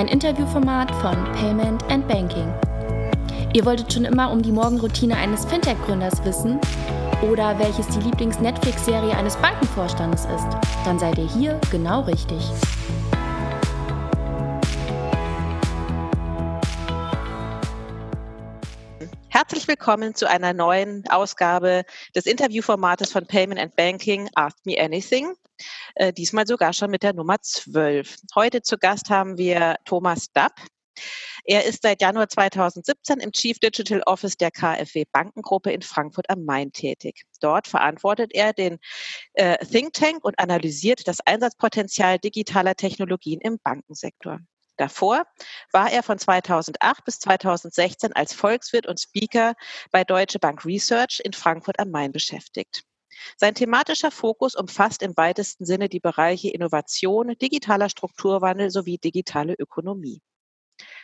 ein Interviewformat von Payment and Banking. Ihr wolltet schon immer um die Morgenroutine eines Fintech-Gründers wissen oder welches die Lieblings-Netflix-Serie eines Bankenvorstandes ist? Dann seid ihr hier genau richtig. Herzlich willkommen zu einer neuen Ausgabe des Interviewformates von Payment and Banking Ask Me Anything. Äh, diesmal sogar schon mit der Nummer 12. Heute zu Gast haben wir Thomas Dapp. Er ist seit Januar 2017 im Chief Digital Office der KfW Bankengruppe in Frankfurt am Main tätig. Dort verantwortet er den äh, Think Tank und analysiert das Einsatzpotenzial digitaler Technologien im Bankensektor. Davor war er von 2008 bis 2016 als Volkswirt und Speaker bei Deutsche Bank Research in Frankfurt am Main beschäftigt. Sein thematischer Fokus umfasst im weitesten Sinne die Bereiche Innovation, digitaler Strukturwandel sowie digitale Ökonomie.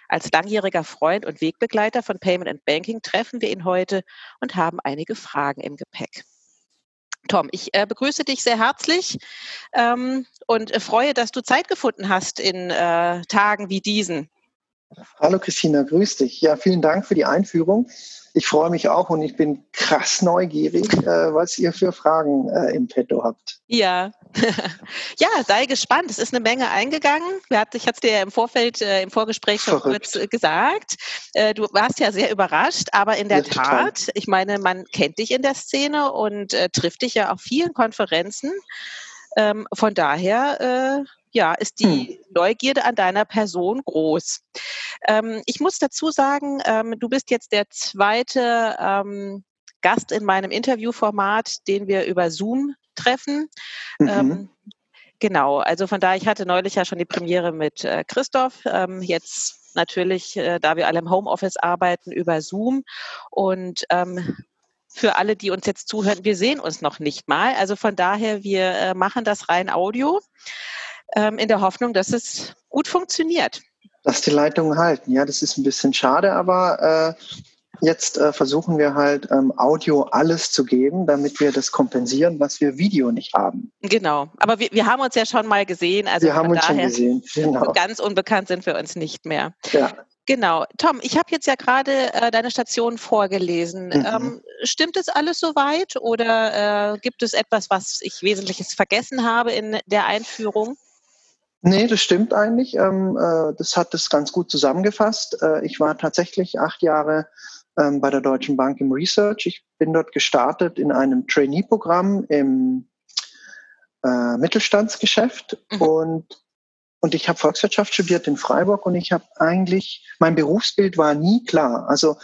Als langjähriger Freund und Wegbegleiter von Payment and Banking treffen wir ihn heute und haben einige Fragen im Gepäck. Tom, ich äh, begrüße dich sehr herzlich ähm, und äh, freue, dass du Zeit gefunden hast in äh, Tagen wie diesen. Hallo Christina, grüß dich. Ja, vielen Dank für die Einführung. Ich freue mich auch und ich bin krass neugierig, äh, was ihr für Fragen äh, im Petto habt. Ja, ja, sei gespannt. Es ist eine Menge eingegangen. Ich hatte es dir ja im Vorfeld, äh, im Vorgespräch schon Verrückt. kurz äh, gesagt. Äh, du warst ja sehr überrascht, aber in der ja, Tat, total. ich meine, man kennt dich in der Szene und äh, trifft dich ja auf vielen Konferenzen. Ähm, von daher ja, ist die hm. Neugierde an deiner Person groß. Ähm, ich muss dazu sagen, ähm, du bist jetzt der zweite ähm, Gast in meinem Interviewformat, den wir über Zoom treffen. Mhm. Ähm, genau, also von daher, ich hatte neulich ja schon die Premiere mit äh, Christoph. Ähm, jetzt natürlich, äh, da wir alle im Homeoffice arbeiten, über Zoom. Und ähm, für alle, die uns jetzt zuhören, wir sehen uns noch nicht mal. Also von daher, wir äh, machen das rein Audio in der Hoffnung, dass es gut funktioniert. Dass die Leitungen halten. Ja, das ist ein bisschen schade, aber äh, jetzt äh, versuchen wir halt ähm, Audio alles zu geben, damit wir das kompensieren, was wir Video nicht haben. Genau, aber wir, wir haben uns ja schon mal gesehen. Also wir haben uns schon gesehen. Genau. Ganz unbekannt sind wir uns nicht mehr. Ja. Genau. Tom, ich habe jetzt ja gerade äh, deine Station vorgelesen. Mhm. Ähm, stimmt es alles soweit oder äh, gibt es etwas, was ich Wesentliches vergessen habe in der Einführung? Nee, das stimmt eigentlich. Ähm, äh, das hat es ganz gut zusammengefasst. Äh, ich war tatsächlich acht Jahre ähm, bei der Deutschen Bank im Research. Ich bin dort gestartet in einem Trainee-Programm im äh, Mittelstandsgeschäft mhm. und und ich habe Volkswirtschaft studiert in Freiburg und ich habe eigentlich, mein Berufsbild war nie klar. Also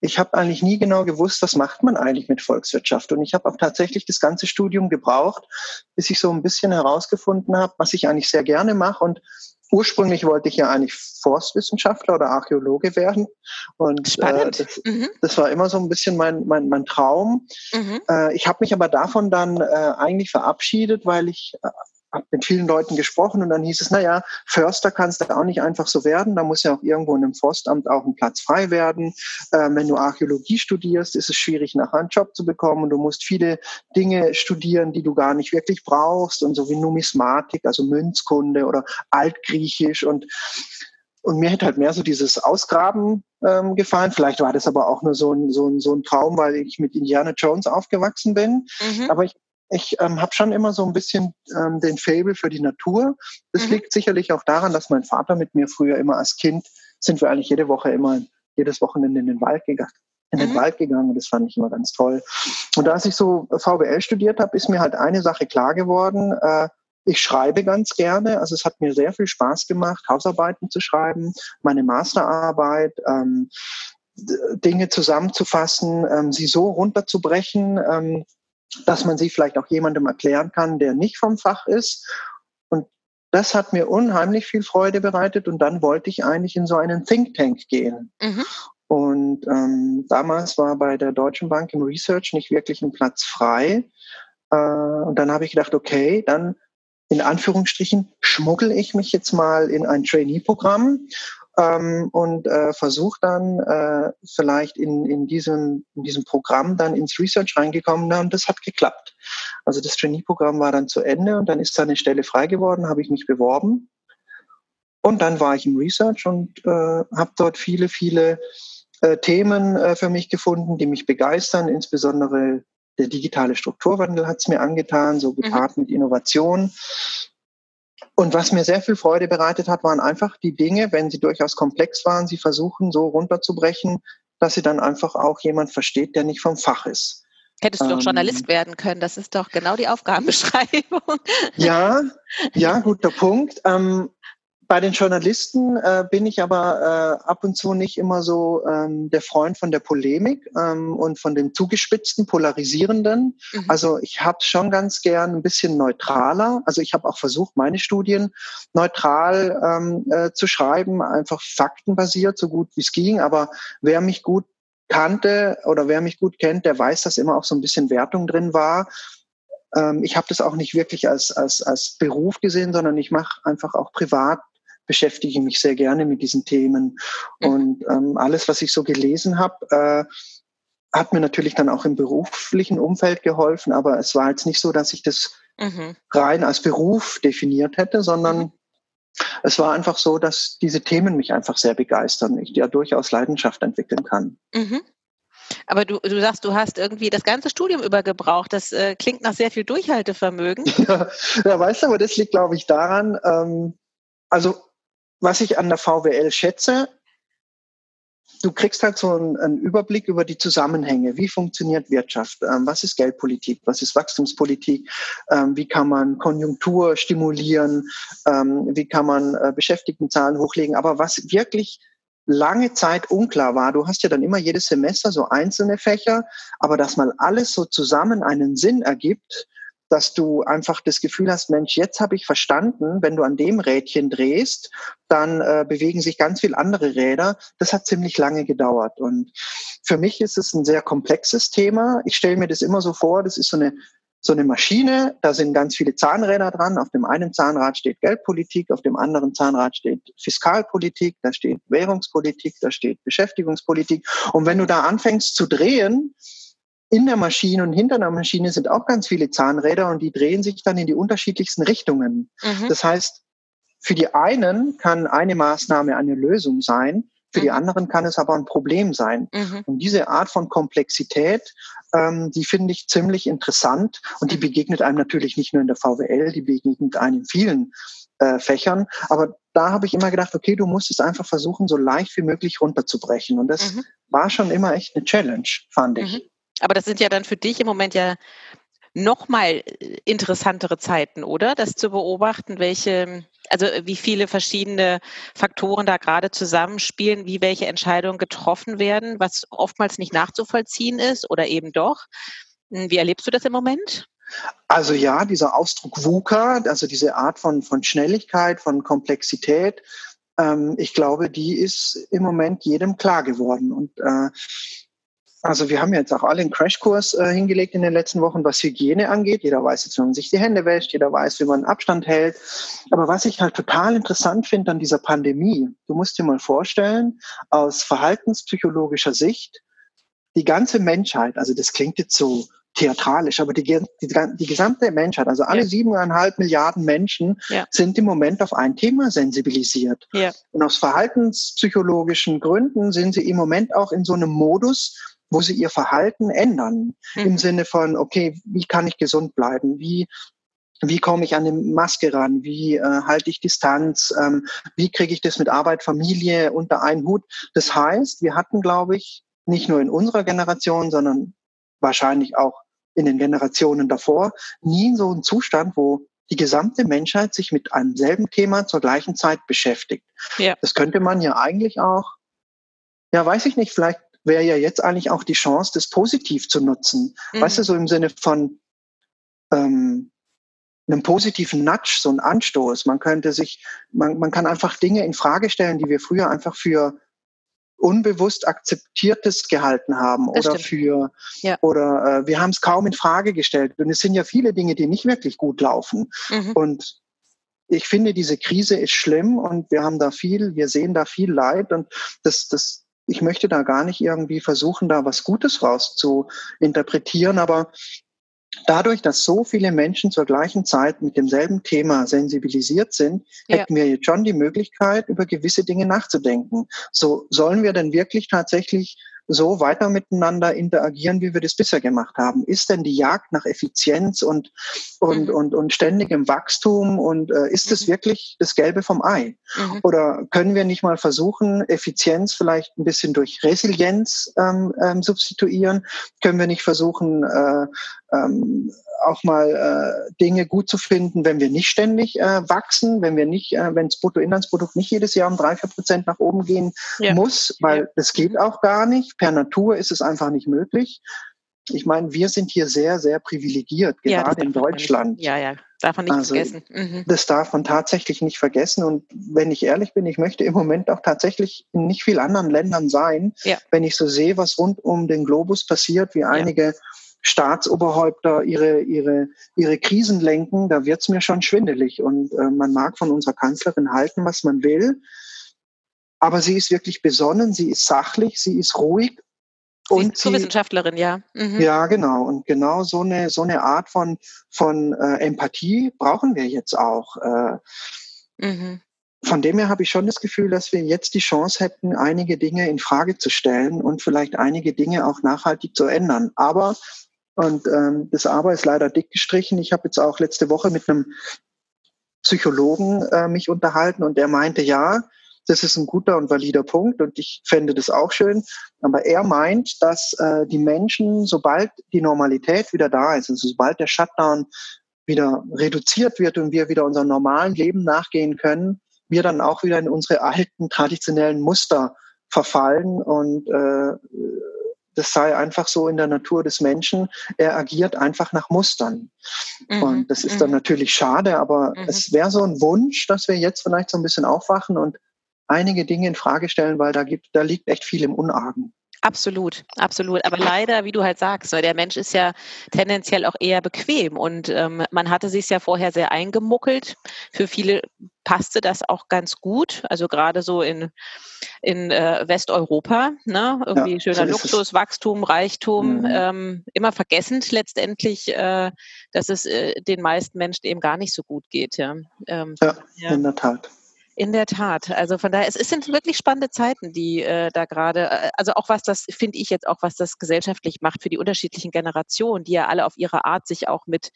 ich habe eigentlich nie genau gewusst, was macht man eigentlich mit Volkswirtschaft. Und ich habe auch tatsächlich das ganze Studium gebraucht, bis ich so ein bisschen herausgefunden habe, was ich eigentlich sehr gerne mache. Und ursprünglich wollte ich ja eigentlich Forstwissenschaftler oder Archäologe werden. Und Spannend. Äh, das, mhm. das, war immer so ein bisschen mein, mein, mein Traum. Mhm. Äh, ich habe mich aber davon dann äh, eigentlich verabschiedet, weil ich äh, habe mit vielen Leuten gesprochen und dann hieß es, na ja, Förster kannst du auch nicht einfach so werden, da muss ja auch irgendwo in einem Forstamt auch ein Platz frei werden. Ähm, wenn du Archäologie studierst, ist es schwierig, nachher einen Job zu bekommen und du musst viele Dinge studieren, die du gar nicht wirklich brauchst und so wie Numismatik, also Münzkunde oder Altgriechisch und und mir hätte halt mehr so dieses Ausgraben ähm, gefallen. Vielleicht war das aber auch nur so ein, so ein, so ein Traum, weil ich mit Indiana Jones aufgewachsen bin. Mhm. Aber ich ich ähm, habe schon immer so ein bisschen ähm, den Fable für die Natur. Das mhm. liegt sicherlich auch daran, dass mein Vater mit mir früher immer als Kind sind wir eigentlich jede Woche immer jedes Wochenende in den Wald gegangen in den mhm. Wald gegangen das fand ich immer ganz toll. Und als ich so VWL studiert habe, ist mir halt eine Sache klar geworden. Äh, ich schreibe ganz gerne, also es hat mir sehr viel Spaß gemacht, Hausarbeiten zu schreiben, meine Masterarbeit, ähm, Dinge zusammenzufassen, ähm, sie so runterzubrechen, ähm, dass man sie vielleicht auch jemandem erklären kann, der nicht vom Fach ist. Und das hat mir unheimlich viel Freude bereitet. Und dann wollte ich eigentlich in so einen Think Tank gehen. Mhm. Und ähm, damals war bei der Deutschen Bank im Research nicht wirklich ein Platz frei. Äh, und dann habe ich gedacht, okay, dann in Anführungsstrichen schmuggel ich mich jetzt mal in ein Trainee-Programm ähm, und äh, versuche dann äh, vielleicht in, in, diesem, in diesem Programm dann ins Research reingekommen und das hat geklappt. Also das Trainee-Programm war dann zu Ende und dann ist da eine Stelle frei geworden, habe ich mich beworben Und dann war ich im Research und äh, habe dort viele, viele äh, Themen äh, für mich gefunden, die mich begeistern. Insbesondere der digitale Strukturwandel hat es mir angetan, so gepaart mhm. mit Innovation. Und was mir sehr viel Freude bereitet hat, waren einfach die Dinge, wenn sie durchaus komplex waren, sie versuchen so runterzubrechen, dass sie dann einfach auch jemand versteht, der nicht vom Fach ist. Hättest du doch Journalist ähm, werden können, das ist doch genau die Aufgabenbeschreibung. Ja, ja, guter Punkt. Ähm, bei den Journalisten äh, bin ich aber äh, ab und zu nicht immer so ähm, der Freund von der Polemik ähm, und von dem zugespitzten, polarisierenden. Mhm. Also ich habe schon ganz gern ein bisschen neutraler. Also ich habe auch versucht, meine Studien neutral ähm, äh, zu schreiben, einfach faktenbasiert, so gut wie es ging. Aber wer mich gut kannte oder wer mich gut kennt, der weiß, dass immer auch so ein bisschen Wertung drin war ähm, ich habe das auch nicht wirklich als, als, als Beruf gesehen, sondern ich mache einfach auch privat beschäftige mich sehr gerne mit diesen Themen. Mhm. Und ähm, alles, was ich so gelesen habe, äh, hat mir natürlich dann auch im beruflichen Umfeld geholfen, aber es war jetzt nicht so, dass ich das mhm. rein als Beruf definiert hätte, sondern mhm. es war einfach so, dass diese Themen mich einfach sehr begeistern, ich ja durchaus Leidenschaft entwickeln kann. Mhm. Aber du, du sagst, du hast irgendwie das ganze Studium übergebraucht. Das äh, klingt nach sehr viel Durchhaltevermögen. Ja, ja weißt du, aber das liegt, glaube ich, daran, ähm, also was ich an der VWL schätze, du kriegst halt so einen, Überblick über die Zusammenhänge. Wie funktioniert Wirtschaft? Ähm, was ist Geldpolitik? Was ist Wachstumspolitik? Ähm, wie kann man Konjunktur stimulieren? Ähm, wie kann man äh, Beschäftigtenzahlen hochlegen? Aber was wirklich lange Zeit unklar war, du hast ja dann immer jedes Semester so einzelne Fächer, aber dass mal alles so zusammen einen Sinn ergibt, dass du einfach das Gefühl hast, Mensch, jetzt habe ich verstanden, wenn du an dem Rädchen drehst, dann äh, bewegen sich ganz viel andere Räder. Das hat ziemlich lange gedauert. Und für mich ist es ein sehr komplexes Thema. Ich stelle mir das immer so vor, das ist so eine so eine Maschine, da sind ganz viele Zahnräder dran. Auf dem einen Zahnrad steht Geldpolitik, auf dem anderen Zahnrad steht Fiskalpolitik, da steht Währungspolitik, da steht Beschäftigungspolitik. Und wenn du da anfängst zu drehen, in der Maschine und hinter der Maschine sind auch ganz viele Zahnräder und die drehen sich dann in die unterschiedlichsten Richtungen. Mhm. Das heißt, für die einen kann eine Maßnahme eine Lösung sein, für mhm. die anderen kann es aber ein Problem sein. Mhm. Und diese Art von Komplexität, ähm, die finde ich ziemlich interessant und die mhm. begegnet einem natürlich nicht nur in der VWL, die begegnet einem in vielen äh, Fächern. Aber da habe ich immer gedacht, okay, du musst es einfach versuchen, so leicht wie möglich runterzubrechen. Und das mhm. war schon immer echt eine Challenge, fand ich. Mhm. Aber das sind ja dann für dich im Moment ja noch mal äh, interessantere Zeiten, oder? Das zu beobachten, welche, also wie viele verschiedene Faktoren da gerade zusammenspielen, wie welche Entscheidungen getroffen werden, was oftmals nicht nachzuvollziehen ist oder eben doch. Hm, wie erlebst du das im Moment? Also ja, dieser Ausdruck VUCA, also diese Art von, von Schnelligkeit, von Komplexität, ähm, ich glaube, die ist im Moment jedem klar geworden. Und äh, also wir haben jetzt auch alle einen Crashkurs äh, hingelegt in den letzten Wochen, was Hygiene angeht. Jeder weiß jetzt, wie man sich die Hände wäscht, jeder weiß, wie man Abstand hält. Aber was ich halt total interessant finde an dieser Pandemie, du musst dir mal vorstellen, aus verhaltenspsychologischer Sicht, die ganze Menschheit, also das klingt jetzt so theatralisch, aber die, die, die gesamte Menschheit, also alle siebeneinhalb ja. Milliarden Menschen ja. sind im Moment auf ein Thema sensibilisiert. Ja. Und aus verhaltenspsychologischen Gründen sind sie im Moment auch in so einem Modus, wo sie ihr Verhalten ändern. Mhm. Im Sinne von, okay, wie kann ich gesund bleiben? Wie wie komme ich an eine Maske ran? Wie äh, halte ich Distanz? Ähm, wie kriege ich das mit Arbeit, Familie unter einen Hut? Das heißt, wir hatten, glaube ich, nicht nur in unserer Generation, sondern wahrscheinlich auch in den Generationen davor, nie so einen Zustand, wo die gesamte Menschheit sich mit einem selben Thema zur gleichen Zeit beschäftigt. Ja. Das könnte man ja eigentlich auch, ja, weiß ich nicht, vielleicht wäre ja jetzt eigentlich auch die Chance, das positiv zu nutzen. Mhm. Weißt du, so im Sinne von ähm, einem positiven Nudge, so ein Anstoß. Man könnte sich, man, man kann einfach Dinge in Frage stellen, die wir früher einfach für unbewusst akzeptiertes gehalten haben das oder stimmt. für ja. oder äh, wir haben es kaum in Frage gestellt und es sind ja viele Dinge, die nicht wirklich gut laufen mhm. und ich finde diese Krise ist schlimm und wir haben da viel, wir sehen da viel Leid und das das ich möchte da gar nicht irgendwie versuchen, da was Gutes raus zu interpretieren, aber dadurch, dass so viele Menschen zur gleichen Zeit mit demselben Thema sensibilisiert sind, ja. hätten wir jetzt schon die Möglichkeit, über gewisse Dinge nachzudenken. So sollen wir denn wirklich tatsächlich so weiter miteinander interagieren, wie wir das bisher gemacht haben? Ist denn die Jagd nach Effizienz und, und, mhm. und, und ständigem Wachstum und äh, ist es mhm. wirklich das Gelbe vom Ei? Mhm. Oder können wir nicht mal versuchen, Effizienz vielleicht ein bisschen durch Resilienz ähm, ähm, substituieren? Können wir nicht versuchen, äh, ähm, auch mal äh, Dinge gut zu finden, wenn wir nicht ständig äh, wachsen, wenn wir nicht, äh, wenn das Bruttoinlandsprodukt nicht jedes Jahr um drei, vier Prozent nach oben gehen ja. muss, weil ja. das geht auch gar nicht. Per Natur ist es einfach nicht möglich. Ich meine, wir sind hier sehr, sehr privilegiert, gerade ja, in Deutschland. Ja, ja, darf man nicht also, vergessen. Mhm. Das darf man tatsächlich nicht vergessen. Und wenn ich ehrlich bin, ich möchte im Moment auch tatsächlich in nicht viel anderen Ländern sein, wenn ich so sehe, was rund um den Globus passiert, wie einige Staatsoberhäupter ihre, ihre, ihre Krisen lenken, da wird's mir schon schwindelig. Und äh, man mag von unserer Kanzlerin halten, was man will. Aber sie ist wirklich besonnen, sie ist sachlich, sie ist ruhig. Sie und ist sie, Wissenschaftlerin, ja. Mhm. Ja, genau. Und genau so eine, so eine Art von, von äh, Empathie brauchen wir jetzt auch. Äh, mhm. Von dem her habe ich schon das Gefühl, dass wir jetzt die Chance hätten, einige Dinge in Frage zu stellen und vielleicht einige Dinge auch nachhaltig zu ändern. Aber und ähm, das Aber ist leider dick gestrichen. Ich habe jetzt auch letzte Woche mit einem Psychologen äh, mich unterhalten und der meinte, ja, das ist ein guter und valider Punkt und ich fände das auch schön. Aber er meint, dass äh, die Menschen, sobald die Normalität wieder da ist, also sobald der Shutdown wieder reduziert wird und wir wieder unserem normalen Leben nachgehen können, wir dann auch wieder in unsere alten traditionellen Muster verfallen und äh, das sei einfach so in der Natur des Menschen. Er agiert einfach nach Mustern. Mhm. Und das ist mhm. dann natürlich schade, aber mhm. es wäre so ein Wunsch, dass wir jetzt vielleicht so ein bisschen aufwachen und einige Dinge in Frage stellen, weil da gibt, da liegt echt viel im Unargen. Absolut, absolut. Aber leider, wie du halt sagst, weil der Mensch ist ja tendenziell auch eher bequem und ähm, man hatte sich ja vorher sehr eingemuckelt. Für viele passte das auch ganz gut, also gerade so in, in äh, Westeuropa, ne? irgendwie ja, schöner so Luxus, Wachstum, Reichtum, mhm. ähm, immer vergessend letztendlich, äh, dass es äh, den meisten Menschen eben gar nicht so gut geht. Ja, ähm, ja, ja. in der Tat. In der Tat. Also von daher, es, es sind wirklich spannende Zeiten, die äh, da gerade, äh, also auch was das, finde ich jetzt auch, was das gesellschaftlich macht für die unterschiedlichen Generationen, die ja alle auf ihre Art sich auch mit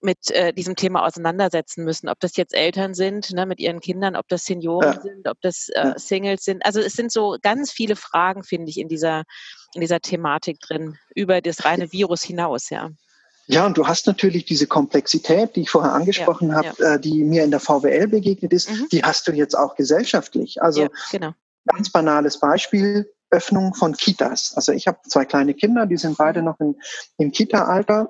mit äh, diesem Thema auseinandersetzen müssen, ob das jetzt Eltern sind ne, mit ihren Kindern, ob das Senioren ja. sind, ob das äh, Singles sind. Also es sind so ganz viele Fragen, finde ich, in dieser in dieser Thematik drin über das reine Virus hinaus, ja. Ja, und du hast natürlich diese Komplexität, die ich vorher angesprochen ja, habe, ja. Äh, die mir in der VWL begegnet ist, mhm. die hast du jetzt auch gesellschaftlich. Also genau. ganz banales Beispiel, Öffnung von Kitas. Also ich habe zwei kleine Kinder, die sind beide noch in, im Kita-Alter.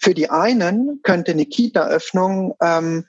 Für die einen könnte eine Kita-Öffnung ähm,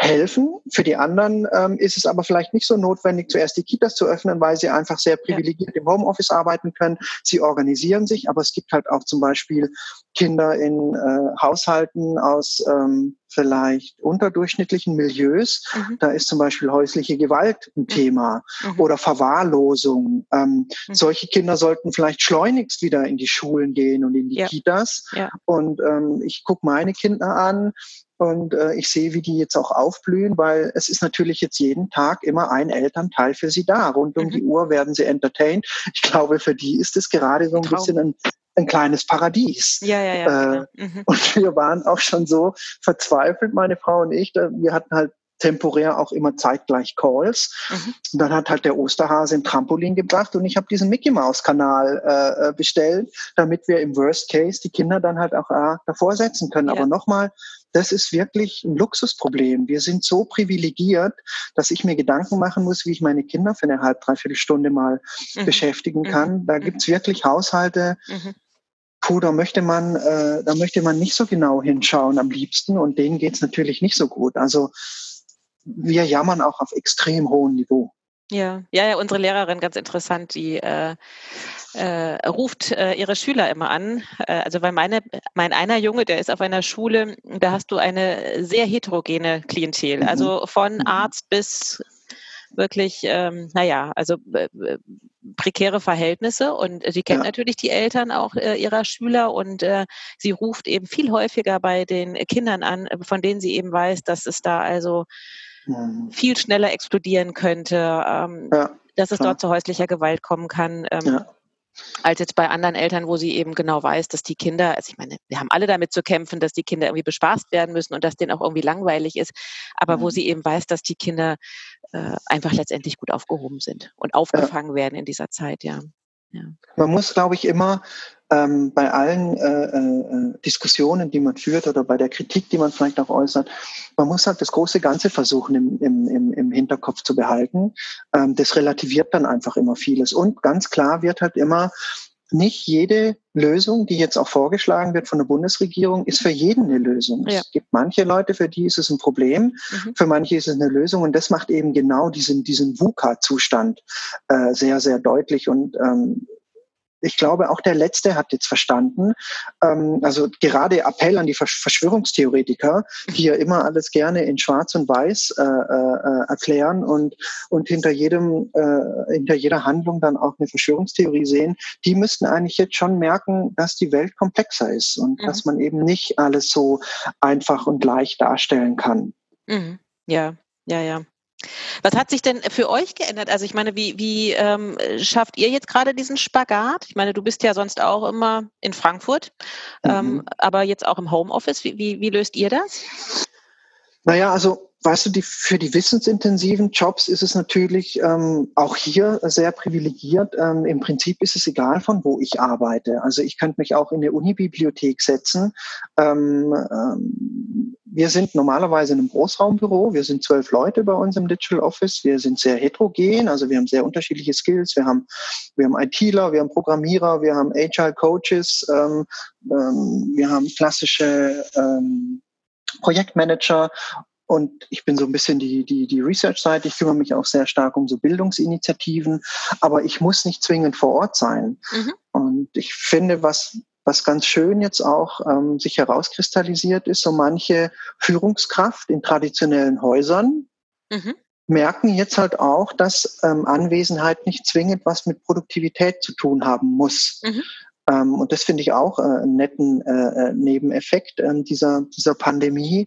helfen. Für die anderen ähm, ist es aber vielleicht nicht so notwendig, zuerst die Kitas zu öffnen, weil sie einfach sehr privilegiert im Homeoffice arbeiten können. Sie organisieren sich, aber es gibt halt auch zum Beispiel Kinder in äh, Haushalten aus ähm, vielleicht unterdurchschnittlichen Milieus. Mhm. Da ist zum Beispiel häusliche Gewalt ein mhm. Thema mhm. oder Verwahrlosung. Ähm, mhm. Solche Kinder sollten vielleicht schleunigst wieder in die Schulen gehen und in die ja. Kitas. Ja. Und ähm, ich gucke meine Kinder an und äh, ich sehe, wie die jetzt auch aufblühen, weil es ist natürlich jetzt jeden Tag immer ein Elternteil für sie da. Rund um mhm. die Uhr werden sie entertained. Ich glaube, für die ist es gerade so ein Traum. bisschen ein, ein kleines Paradies. Ja, ja, ja. Äh, mhm. Und wir waren auch schon so verzweifelt, meine Frau und ich. Wir hatten halt temporär auch immer zeitgleich Calls. Mhm. Und dann hat halt der Osterhase ein Trampolin gebracht und ich habe diesen Mickey Mouse Kanal äh, äh, bestellt, damit wir im Worst Case die Kinder dann halt auch äh, davor setzen können. Ja. Aber nochmal, das ist wirklich ein Luxusproblem. Wir sind so privilegiert, dass ich mir Gedanken machen muss, wie ich meine Kinder für eine halb, dreiviertel Stunde mal mhm. beschäftigen mhm. kann. Da mhm. gibt's wirklich Haushalte, mhm. puh, da möchte man, äh, da möchte man nicht so genau hinschauen am liebsten und denen geht's natürlich nicht so gut. Also wir jammern auch auf extrem hohem Niveau. Ja, ja, ja, unsere Lehrerin, ganz interessant, die äh, äh, ruft äh, ihre Schüler immer an. Äh, also weil meine, mein einer Junge, der ist auf einer Schule, da hast du eine sehr heterogene Klientel. Mhm. Also von mhm. Arzt bis wirklich, ähm, naja, also äh, äh, prekäre Verhältnisse und sie kennt ja. natürlich die Eltern auch äh, ihrer Schüler und äh, sie ruft eben viel häufiger bei den Kindern an, von denen sie eben weiß, dass es da also mhm. viel schneller explodieren könnte, ähm, ja, dass es klar. dort zu häuslicher Gewalt kommen kann. Ähm, ja als jetzt bei anderen Eltern, wo sie eben genau weiß, dass die Kinder, also ich meine, wir haben alle damit zu kämpfen, dass die Kinder irgendwie bespaßt werden müssen und dass denen auch irgendwie langweilig ist, aber mhm. wo sie eben weiß, dass die Kinder äh, einfach letztendlich gut aufgehoben sind und aufgefangen ja. werden in dieser Zeit, ja. ja. Man muss, glaube ich, immer ähm, bei allen äh, äh, Diskussionen, die man führt oder bei der Kritik, die man vielleicht auch äußert, man muss halt das große Ganze versuchen im, im, im Hinterkopf zu behalten. Ähm, das relativiert dann einfach immer vieles. Und ganz klar wird halt immer, nicht jede Lösung, die jetzt auch vorgeschlagen wird von der Bundesregierung, ist für jeden eine Lösung. Ja. Es gibt manche Leute, für die ist es ein Problem, mhm. für manche ist es eine Lösung und das macht eben genau diesen, diesen VUCA-Zustand äh, sehr, sehr deutlich und ähm, ich glaube, auch der Letzte hat jetzt verstanden. Ähm, also gerade Appell an die Verschwörungstheoretiker, die ja immer alles gerne in Schwarz und Weiß äh, äh, erklären und, und hinter jedem, äh, hinter jeder Handlung dann auch eine Verschwörungstheorie sehen, die müssten eigentlich jetzt schon merken, dass die Welt komplexer ist und mhm. dass man eben nicht alles so einfach und leicht darstellen kann. Mhm. Ja, ja, ja. Was hat sich denn für euch geändert? Also ich meine, wie, wie ähm, schafft ihr jetzt gerade diesen Spagat? Ich meine, du bist ja sonst auch immer in Frankfurt, ähm, mhm. ähm, aber jetzt auch im Homeoffice. Wie, wie, wie löst ihr das? Naja, also weißt du, die, für die wissensintensiven Jobs ist es natürlich ähm, auch hier sehr privilegiert. Ähm, Im Prinzip ist es egal, von wo ich arbeite. Also ich könnte mich auch in eine Unibibliothek setzen. Ähm, ähm, wir sind normalerweise in einem Großraumbüro. Wir sind zwölf Leute bei uns im Digital Office. Wir sind sehr heterogen, also wir haben sehr unterschiedliche Skills. Wir haben, wir haben ITler, wir haben Programmierer, wir haben Agile Coaches, ähm, ähm, wir haben klassische ähm, Projektmanager und ich bin so ein bisschen die, die, die Research-Seite. Ich kümmere mich auch sehr stark um so Bildungsinitiativen. Aber ich muss nicht zwingend vor Ort sein. Mhm. Und ich finde, was, was ganz schön jetzt auch ähm, sich herauskristallisiert ist, so manche Führungskraft in traditionellen Häusern mhm. merken jetzt halt auch, dass ähm, Anwesenheit nicht zwingend was mit Produktivität zu tun haben muss. Mhm. Ähm, und das finde ich auch äh, einen netten äh, äh Nebeneffekt äh, dieser, dieser Pandemie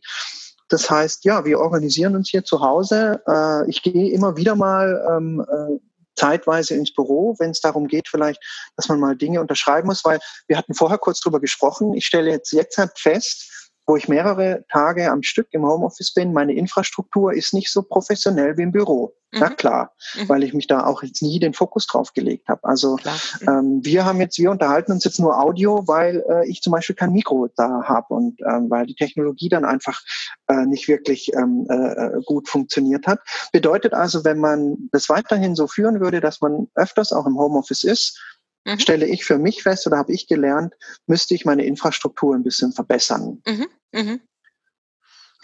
das heißt, ja, wir organisieren uns hier zu Hause. Äh, ich gehe immer wieder mal ähm, äh, zeitweise ins Büro, wenn es darum geht, vielleicht, dass man mal Dinge unterschreiben muss, weil wir hatten vorher kurz drüber gesprochen. Ich stelle jetzt jetzt halt fest, wo ich mehrere Tage am Stück im Homeoffice bin, meine Infrastruktur ist nicht so professionell wie im Büro. Mhm. Na klar, mhm. weil ich mich da auch jetzt nie den Fokus drauf gelegt habe. Also mhm. ähm, wir haben jetzt, wir unterhalten uns jetzt nur Audio, weil äh, ich zum Beispiel kein Mikro da habe und ähm, weil die Technologie dann einfach äh, nicht wirklich ähm, äh, gut funktioniert hat. Bedeutet also, wenn man das weiterhin so führen würde, dass man öfters auch im Homeoffice ist, mhm. stelle ich für mich fest oder habe ich gelernt, müsste ich meine Infrastruktur ein bisschen verbessern. Mhm. Mhm.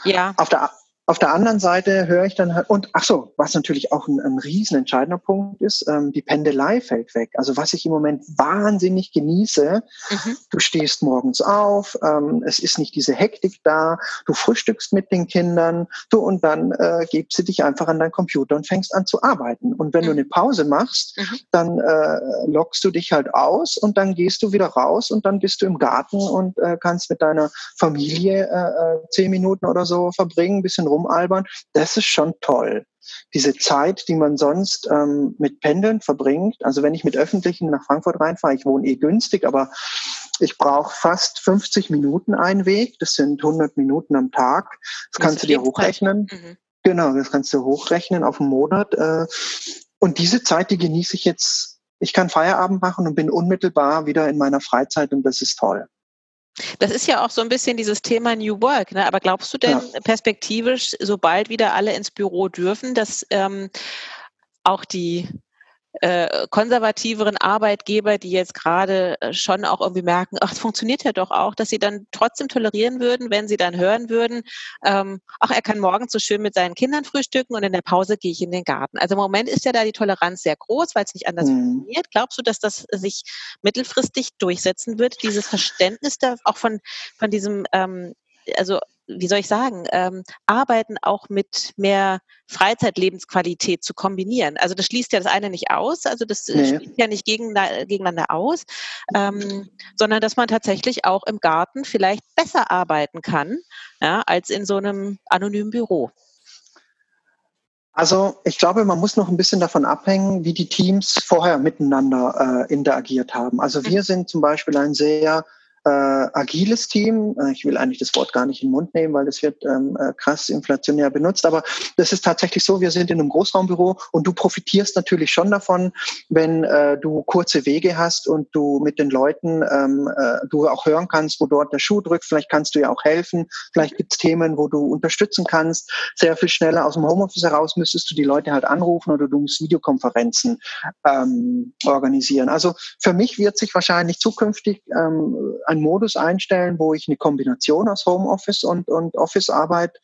Ja. Auf der, auf der anderen Seite höre ich dann halt, und ach so, was natürlich auch ein, ein riesen entscheidender Punkt ist, ähm, die Pendelei fällt weg. Also was ich im Moment wahnsinnig genieße, mhm. du stehst morgens auf, ähm, es ist nicht diese Hektik da, du frühstückst mit den Kindern, du und dann äh, gibst du dich einfach an deinen Computer und fängst an zu arbeiten. Und wenn mhm. du eine Pause machst, mhm. dann äh, lockst du dich halt aus und dann gehst du wieder raus und dann bist du im Garten und äh, kannst mit deiner Familie äh, äh zehn Minuten oder so verbringen, bisschen rum rumalbern, das ist schon toll. Diese Zeit, die man sonst ähm, mit Pendeln verbringt, also wenn ich mit Öffentlichen nach Frankfurt reinfahre, ich wohne eh günstig, aber ich brauche fast 50 Minuten einen Weg, das sind 100 Minuten am Tag, das, kannst du dir hochrechnen. Mhm. Genau, das kannst du hochrechnen auf einen Monat. Äh, und diese Zeit, die genieße ich jetzt. Ich kann Feierabend machen und bin unmittelbar wieder in meiner Freizeit und das ist toll. Das ist ja auch so ein bisschen dieses Thema New Work. Ne? Aber glaubst du denn ja. perspektivisch, sobald wieder alle ins Büro dürfen, dass ähm, auch die äh, konservativeren Arbeitgeber, die jetzt gerade äh, schon auch irgendwie merken, ach, es funktioniert ja doch auch, dass sie dann trotzdem tolerieren würden, wenn sie dann hören würden, ähm, ach, er kann morgens so schön mit seinen Kindern frühstücken und in der Pause gehe ich in den Garten. Also im Moment ist ja da die Toleranz sehr groß, weil es nicht anders mhm. funktioniert. Glaubst du, dass das sich mittelfristig durchsetzen wird, dieses Verständnis da auch von, von diesem, ähm, also wie soll ich sagen, ähm, Arbeiten auch mit mehr Freizeitlebensqualität zu kombinieren. Also das schließt ja das eine nicht aus, also das nee. schließt ja nicht gegeneinander aus, ähm, sondern dass man tatsächlich auch im Garten vielleicht besser arbeiten kann, ja, als in so einem anonymen Büro. Also ich glaube, man muss noch ein bisschen davon abhängen, wie die Teams vorher miteinander äh, interagiert haben. Also wir mhm. sind zum Beispiel ein sehr äh, agiles Team. Äh, ich will eigentlich das Wort gar nicht in den Mund nehmen, weil das wird ähm, äh, krass inflationär benutzt. Aber das ist tatsächlich so, wir sind in einem Großraumbüro und du profitierst natürlich schon davon, wenn äh, du kurze Wege hast und du mit den Leuten, ähm, äh, du auch hören kannst, wo dort der Schuh drückt. Vielleicht kannst du ja auch helfen. Vielleicht gibt es Themen, wo du unterstützen kannst. Sehr viel schneller aus dem Homeoffice heraus müsstest du die Leute halt anrufen oder du musst Videokonferenzen ähm, organisieren. Also für mich wird sich wahrscheinlich zukünftig ähm, einen Modus einstellen, wo ich eine Kombination aus Homeoffice und, und Office-Arbeit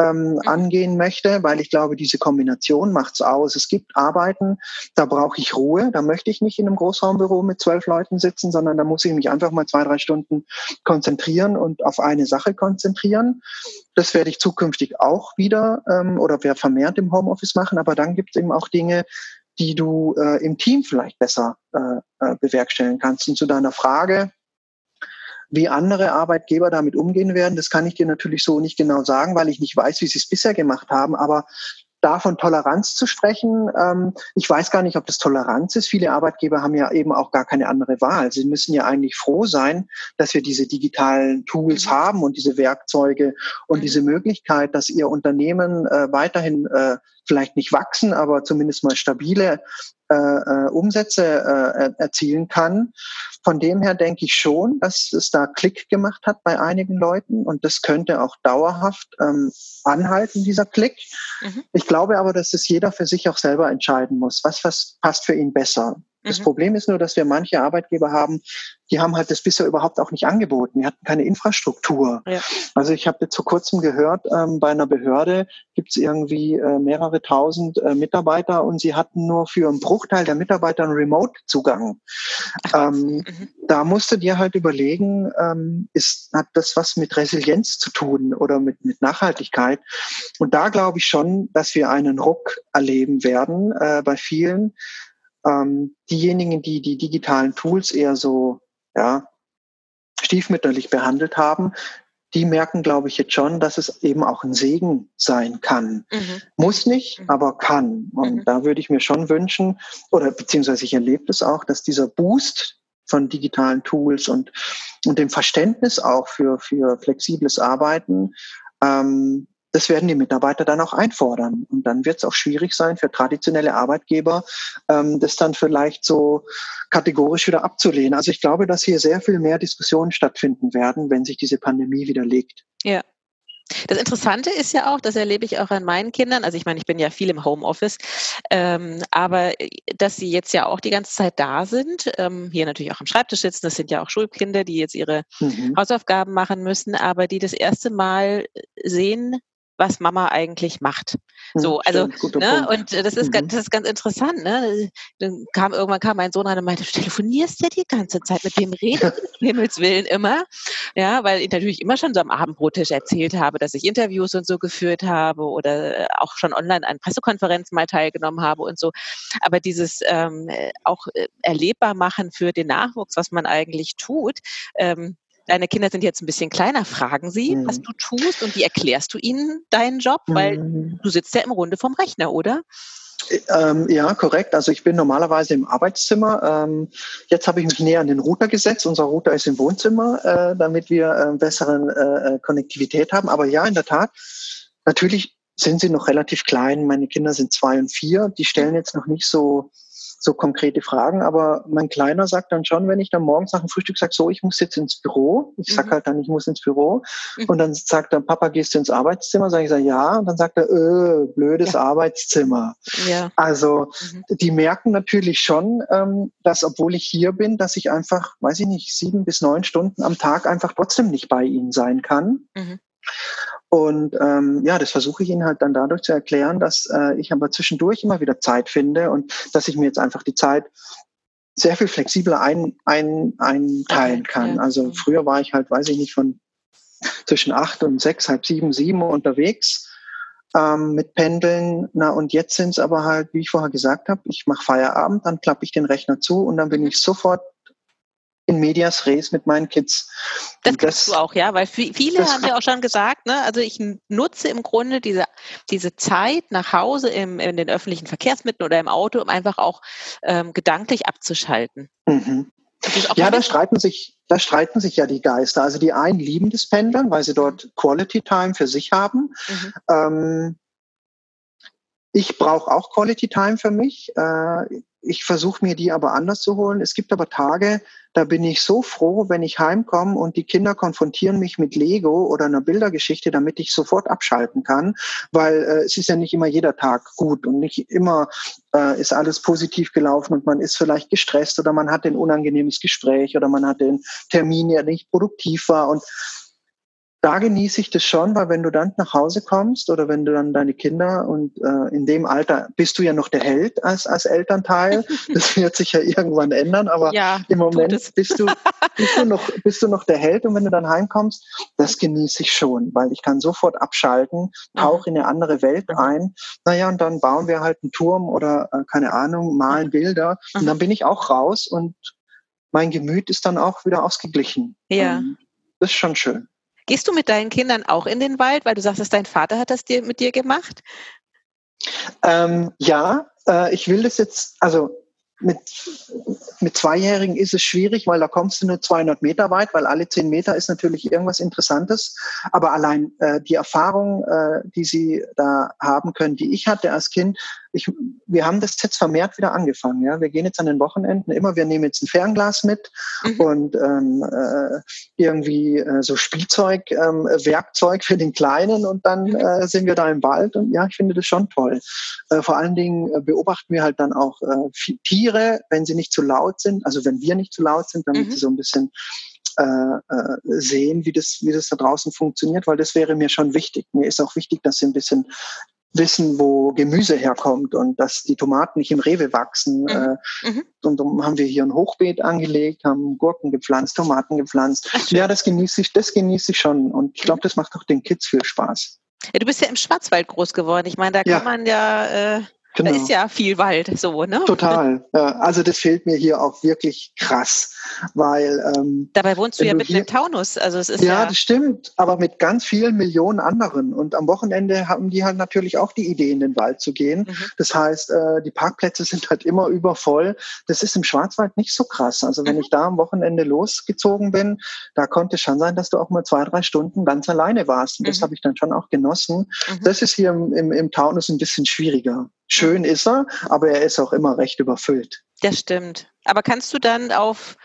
ähm, angehen möchte, weil ich glaube, diese Kombination macht's aus. Es gibt Arbeiten, da brauche ich Ruhe, da möchte ich nicht in einem Großraumbüro mit zwölf Leuten sitzen, sondern da muss ich mich einfach mal zwei, drei Stunden konzentrieren und auf eine Sache konzentrieren. Das werde ich zukünftig auch wieder ähm, oder wer vermehrt im Homeoffice machen, aber dann gibt es eben auch Dinge, die du äh, im Team vielleicht besser äh, äh bewerkstelligen kannst. Und zu deiner Frage, wie andere Arbeitgeber damit umgehen werden, das kann ich dir natürlich so nicht genau sagen, weil ich nicht weiß, wie sie es bisher gemacht haben. Aber davon Toleranz zu sprechen, ähm, ich weiß gar nicht, ob das Toleranz ist. Viele Arbeitgeber haben ja eben auch gar keine andere Wahl. Sie müssen ja eigentlich froh sein, dass wir diese digitalen Tools mhm. haben und diese Werkzeuge und mhm. diese Möglichkeit, dass ihr Unternehmen äh, weiterhin äh, vielleicht nicht wachsen, aber zumindest mal stabile äh, äh, Umsätze äh, erzielen kann. Von dem her denke ich schon, dass es da Klick gemacht hat bei einigen Leuten und das könnte auch dauerhaft ähm, anhalten, dieser Klick. Mhm. Ich glaube aber, dass es jeder für sich auch selber entscheiden muss. Was, was passt für ihn besser? Das mhm. Problem ist nur, dass wir manche Arbeitgeber haben, die haben halt das bisher überhaupt auch nicht angeboten. Die hatten keine Infrastruktur. Ja. Also ich habe jetzt vor kurzem gehört, ähm, bei einer Behörde gibt es irgendwie äh, mehrere tausend äh, Mitarbeiter und sie hatten nur für einen Bruchteil der Mitarbeiter einen Remote-Zugang. Ähm, mhm. Da musst du dir halt überlegen, ähm, ist, hat das was mit Resilienz zu tun oder mit, mit Nachhaltigkeit? Und da glaube ich schon, dass wir einen Ruck erleben werden äh, bei vielen, ähm, diejenigen, die die digitalen Tools eher so ja, stiefmütterlich behandelt haben, die merken, glaube ich, jetzt schon, dass es eben auch ein Segen sein kann. Mhm. Muss nicht, mhm. aber kann. Und mhm. da würde ich mir schon wünschen, oder beziehungsweise ich erlebe es auch, dass dieser Boost von digitalen Tools und, und dem Verständnis auch für, für flexibles Arbeiten ähm, das werden die Mitarbeiter dann auch einfordern. Und dann wird es auch schwierig sein für traditionelle Arbeitgeber, ähm, das dann vielleicht so kategorisch wieder abzulehnen. Also ich glaube, dass hier sehr viel mehr Diskussionen stattfinden werden, wenn sich diese Pandemie widerlegt. Ja. Das Interessante ist ja auch, das erlebe ich auch an meinen Kindern, also ich meine, ich bin ja viel im Homeoffice, ähm, aber dass sie jetzt ja auch die ganze Zeit da sind, ähm, hier natürlich auch am Schreibtisch sitzen, das sind ja auch Schulkinder, die jetzt ihre mhm. Hausaufgaben machen müssen, aber die das erste Mal sehen, was Mama eigentlich macht. Hm, so, also, ne, und das ist, mhm. das ist ganz interessant, ne? Dann kam irgendwann kam mein Sohn rein und meinte, du telefonierst ja die ganze Zeit, mit wem redest du Himmels Willen immer? Ja, weil ich natürlich immer schon so am Abendbrottisch erzählt habe, dass ich Interviews und so geführt habe oder auch schon online an Pressekonferenzen mal teilgenommen habe und so. Aber dieses ähm, auch äh, erlebbar machen für den Nachwuchs, was man eigentlich tut, ähm, deine Kinder sind jetzt ein bisschen kleiner, fragen sie, mhm. was du tust und wie erklärst du ihnen deinen Job? Weil mhm. du sitzt ja im Runde vom Rechner, oder? Ähm, ja, korrekt. Also ich bin normalerweise im Arbeitszimmer. Ähm, jetzt habe ich mich näher an den Router gesetzt. Unser Router ist im Wohnzimmer, äh, damit wir äh, besseren äh, Konnektivität haben. Aber ja, in der Tat, natürlich sind sie noch relativ klein. Meine Kinder sind zwei und vier. Die stellen jetzt noch nicht so so konkrete Fragen, aber mein Kleiner sagt dann schon, wenn ich dann morgens nach dem Frühstück sage, so, ich muss jetzt ins Büro, ich sag mhm. halt dann, ich muss ins Büro mhm. und dann sagt er, Papa, gehst du ins Arbeitszimmer? Sag ich, sag, ja, und dann sagt er, öh, blödes ja. Arbeitszimmer. Ja. Also mhm. die merken natürlich schon, ähm, dass obwohl ich hier bin, dass ich einfach, weiß ich nicht, sieben bis neun Stunden am Tag einfach trotzdem nicht bei ihnen sein kann. Mhm. Und ähm, ja, das versuche ich Ihnen halt dann dadurch zu erklären, dass äh, ich aber zwischendurch immer wieder Zeit finde und dass ich mir jetzt einfach die Zeit sehr viel flexibler ein, ein, einteilen kann. Also früher war ich halt, weiß ich nicht, von zwischen acht und sechs, halb sieben, sieben unterwegs ähm, mit Pendeln. Na, und jetzt sind es aber halt, wie ich vorher gesagt habe, ich mache Feierabend, dann klappe ich den Rechner zu und dann bin ich sofort in Medias Res mit meinen Kids. Das kannst du auch, ja, weil viele haben ja auch schon gesagt, ne, also ich nutze im Grunde diese, diese Zeit nach Hause im, in den öffentlichen Verkehrsmitteln oder im Auto, um einfach auch ähm, gedanklich abzuschalten. Mhm. Ja, da streiten sich, da streiten sich ja die Geister. Also die einen lieben das Pendeln, weil sie dort Quality Time für sich haben. Mhm. Ähm, ich brauche auch Quality Time für mich. Äh, ich versuche mir die aber anders zu holen. Es gibt aber Tage, da bin ich so froh, wenn ich heimkomme und die Kinder konfrontieren mich mit Lego oder einer Bildergeschichte, damit ich sofort abschalten kann, weil äh, es ist ja nicht immer jeder Tag gut und nicht immer äh, ist alles positiv gelaufen und man ist vielleicht gestresst oder man hat ein unangenehmes Gespräch oder man hat den Termin, der nicht produktiv war und da genieße ich das schon, weil wenn du dann nach Hause kommst oder wenn du dann deine Kinder und äh, in dem Alter bist du ja noch der Held als, als Elternteil. Das wird sich ja irgendwann ändern, aber ja, im Moment bist du, bist, du noch, bist du noch der Held und wenn du dann heimkommst, das genieße ich schon, weil ich kann sofort abschalten, tauche in eine andere Welt ein. Naja, und dann bauen wir halt einen Turm oder äh, keine Ahnung, malen Bilder und dann bin ich auch raus und mein Gemüt ist dann auch wieder ausgeglichen. Ja. Ähm, das ist schon schön. Gehst du mit deinen Kindern auch in den Wald, weil du sagst, dass dein Vater hat das dir, mit dir gemacht? Ähm, ja, äh, ich will das jetzt, also mit, mit Zweijährigen ist es schwierig, weil da kommst du nur 200 Meter weit, weil alle 10 Meter ist natürlich irgendwas Interessantes. Aber allein äh, die Erfahrung, äh, die sie da haben können, die ich hatte als Kind, ich, wir haben das jetzt vermehrt wieder angefangen. Ja, wir gehen jetzt an den Wochenenden immer, wir nehmen jetzt ein Fernglas mit mhm. und ähm, äh, irgendwie äh, so Spielzeug, ähm, Werkzeug für den Kleinen und dann mhm. äh, sind wir da im Wald und ja, ich finde das schon toll. Äh, vor allen Dingen äh, beobachten wir halt dann auch äh, Tiere, wenn sie nicht zu laut sind, also wenn wir nicht zu laut sind, damit mhm. sie so ein bisschen äh, äh, sehen, wie das, wie das da draußen funktioniert, weil das wäre mir schon wichtig. Mir ist auch wichtig, dass sie ein bisschen wissen, wo Gemüse herkommt und dass die Tomaten nicht im Rewe wachsen. Mhm. Äh, mhm. Und darum haben wir hier ein Hochbeet angelegt, haben Gurken gepflanzt, Tomaten gepflanzt. Ach, ja, das genieße ich, das genieße ich schon. Und ich glaube, das macht auch den Kids viel Spaß. Ja, du bist ja im Schwarzwald groß geworden. Ich meine, da kann ja. man ja äh, Genau. Da ist ja viel Wald so, ne? Total. Ja, also das fehlt mir hier auch wirklich krass, weil ähm, dabei wohnst du ja mitten im Taunus, also es ist ja, ja das stimmt, aber mit ganz vielen Millionen anderen und am Wochenende haben die halt natürlich auch die Idee in den Wald zu gehen. Mhm. Das heißt, äh, die Parkplätze sind halt immer übervoll. Das ist im Schwarzwald nicht so krass. Also wenn mhm. ich da am Wochenende losgezogen bin, da konnte es schon sein, dass du auch mal zwei drei Stunden ganz alleine warst und mhm. das habe ich dann schon auch genossen. Mhm. Das ist hier im, im, im Taunus ein bisschen schwieriger. Schön ist er, aber er ist auch immer recht überfüllt. Das stimmt. Aber kannst du dann auf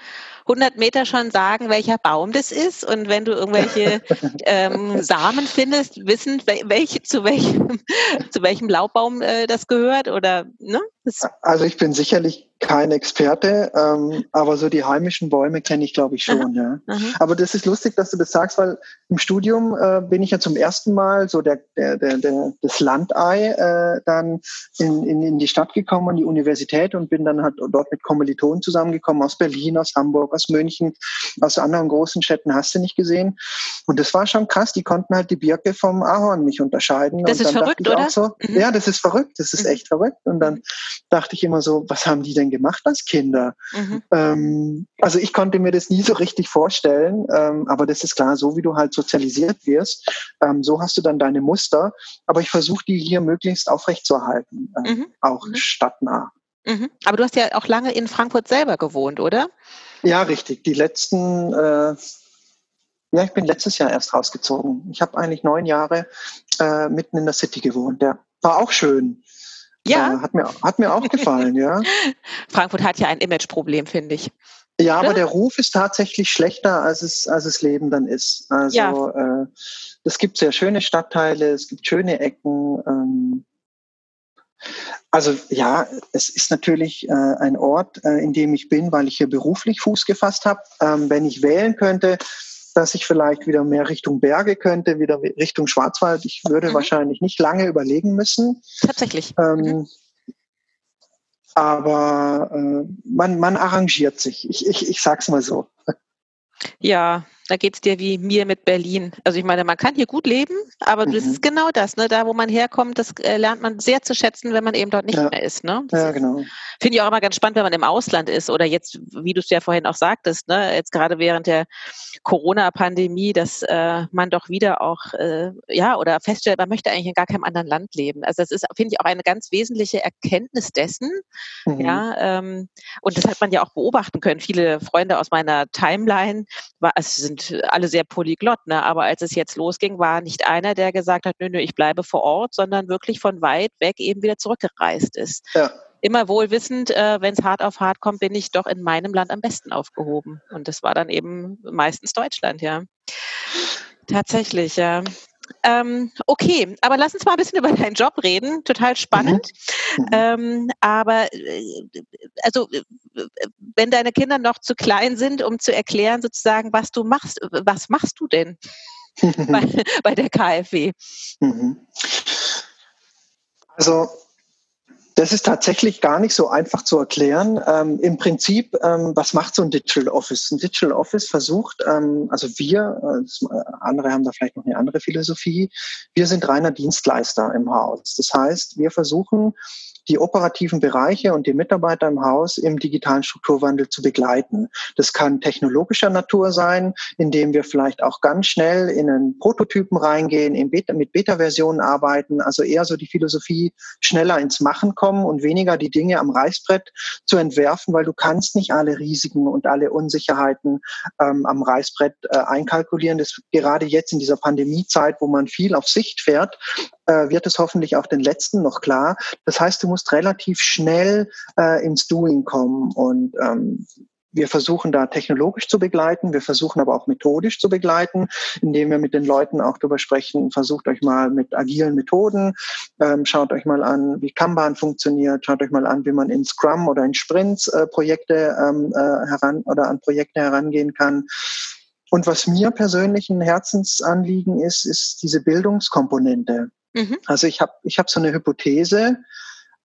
100 Meter schon sagen, welcher Baum das ist? Und wenn du irgendwelche ähm, Samen findest, wissen, welche, zu, welchem, zu welchem Laubbaum äh, das gehört? Oder, ne? Das also ich bin sicherlich kein Experte, ähm, aber so die heimischen Bäume kenne ich, glaube ich, schon. Aha, ja. Aha. Aber das ist lustig, dass du das sagst, weil im Studium äh, bin ich ja zum ersten Mal so der, der, der, der das Landei äh, dann in, in, in die Stadt gekommen, an die Universität und bin dann halt dort mit Kommilitonen zusammengekommen aus Berlin, aus Hamburg, aus München, aus anderen großen Städten, hast du nicht gesehen. Und das war schon krass, die konnten halt die Birke vom Ahorn nicht unterscheiden. Das und ist verrückt, oder? So, mhm. Ja, das ist verrückt, das ist mhm. echt verrückt. Und dann dachte ich immer so, was haben die denn gemacht als Kinder? Mhm. Ähm, also ich konnte mir das nie so richtig vorstellen, ähm, aber das ist klar, so wie du halt sozialisiert wirst, ähm, so hast du dann deine Muster. Aber ich versuche die hier möglichst aufrechtzuerhalten, äh, mhm. auch mhm. stadtnah. Mhm. Aber du hast ja auch lange in Frankfurt selber gewohnt, oder? Ja, richtig. Die letzten, äh, ja, ich bin letztes Jahr erst rausgezogen. Ich habe eigentlich neun Jahre äh, mitten in der City gewohnt. Der war auch schön. Ja. Äh, hat, mir, hat mir auch gefallen, ja. Frankfurt hat ja ein Imageproblem, finde ich. Ja, aber der Ruf ist tatsächlich schlechter, als es, als es Leben dann ist. Also ja. äh, es gibt sehr schöne Stadtteile, es gibt schöne Ecken. Ähm, also ja, es ist natürlich äh, ein Ort, äh, in dem ich bin, weil ich hier beruflich Fuß gefasst habe. Ähm, wenn ich wählen könnte, dass ich vielleicht wieder mehr Richtung Berge könnte, wieder Richtung Schwarzwald. Ich würde mhm. wahrscheinlich nicht lange überlegen müssen. Tatsächlich. Ähm, mhm. Aber äh, man, man arrangiert sich. Ich, ich, ich sag's mal so. Ja, Da geht es dir wie mir mit Berlin. Also ich meine, man kann hier gut leben, aber mhm. das ist genau das, ne? Da, wo man herkommt, das äh, lernt man sehr zu schätzen, wenn man eben dort nicht ja. mehr ist. Ne? ja, genau. Finde ich auch immer ganz spannend, wenn man im Ausland ist oder jetzt, wie du es ja vorhin auch sagtest, ne? jetzt gerade während der Corona-Pandemie, dass äh, man doch wieder auch, äh, ja, oder feststellt, man möchte eigentlich in gar keinem anderen Land leben. Also das ist, finde ich, auch eine ganz wesentliche Erkenntnis dessen. Mhm. Ja, ähm, und das hat man ja auch beobachten können. Viele Freunde aus meiner Timeline war, es sind sind alle sehr polyglott, ne? aber als es jetzt losging, war nicht einer, der gesagt hat, nö, nö, ich bleibe vor Ort, sondern wirklich von weit weg eben wieder zurückgereist ist. Ja. Immer wohl wissend, äh, wenn es hart auf hart kommt, bin ich doch in meinem Land am besten aufgehoben. Und das war dann eben meistens Deutschland, ja. Tatsächlich, ja. Ähm, okay, aber lass uns mal ein bisschen über deinen Job reden. Total spannend. Mhm. mhm. Ähm, aber äh, also, wenn deine Kinder noch zu klein sind, um zu erklären, sozusagen, was du machst, was machst du denn bei, bei der KfW? Mhm. Also das ist tatsächlich gar nicht so einfach zu erklären. Ähm, Im Prinzip, ähm, was macht so ein Digital Office? Ein Digital Office versucht, ähm, also wir, äh, andere haben da vielleicht noch eine andere Philosophie, wir sind reiner Dienstleister im Haus. Das heißt, wir versuchen, die operativen Bereiche und die Mitarbeiter im Haus im digitalen Strukturwandel zu begleiten. Das kann technologischer Natur sein, indem wir vielleicht auch ganz schnell in einen Prototypen reingehen, in Beta, mit Beta-Versionen arbeiten, also eher so die Philosophie schneller ins Machen kommen und weniger die Dinge am Reißbrett zu entwerfen, weil du kannst nicht alle Risiken und alle Unsicherheiten ähm, am Reißbrett äh, einkalkulieren. Das gerade jetzt in dieser Pandemiezeit, wo man viel auf Sicht fährt, äh, wird es hoffentlich auch den letzten noch klar. Das heißt, du musst relativ schnell äh, ins Doing kommen und ähm, wir versuchen da technologisch zu begleiten, wir versuchen aber auch methodisch zu begleiten, indem wir mit den Leuten auch darüber sprechen, versucht euch mal mit agilen Methoden, ähm, schaut euch mal an, wie Kanban funktioniert, schaut euch mal an, wie man in Scrum oder in Sprints äh, Projekte ähm, äh, heran oder an Projekte herangehen kann. Und was mir persönlich ein Herzensanliegen ist, ist diese Bildungskomponente. Mhm. Also ich habe ich hab so eine Hypothese,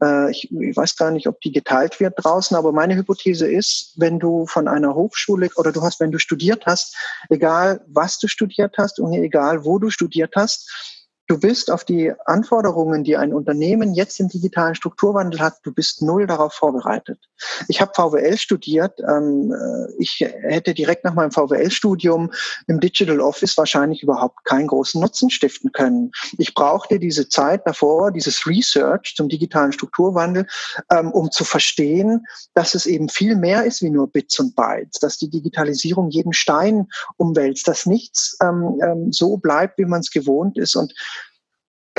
äh, ich, ich weiß gar nicht, ob die geteilt wird draußen, aber meine Hypothese ist, wenn du von einer Hochschule oder du hast, wenn du studiert hast, egal was du studiert hast und egal wo du studiert hast, Du bist auf die Anforderungen, die ein Unternehmen jetzt im digitalen Strukturwandel hat, du bist null darauf vorbereitet. Ich habe VWL studiert. Ähm, äh, ich hätte direkt nach meinem VWL-Studium im Digital Office wahrscheinlich überhaupt keinen großen Nutzen stiften können. Ich brauchte diese Zeit davor, dieses Research zum digitalen Strukturwandel, ähm, um zu verstehen, dass es eben viel mehr ist wie nur Bits und Bytes, dass die Digitalisierung jeden Stein umwälzt, dass nichts ähm, so bleibt, wie man es gewohnt ist und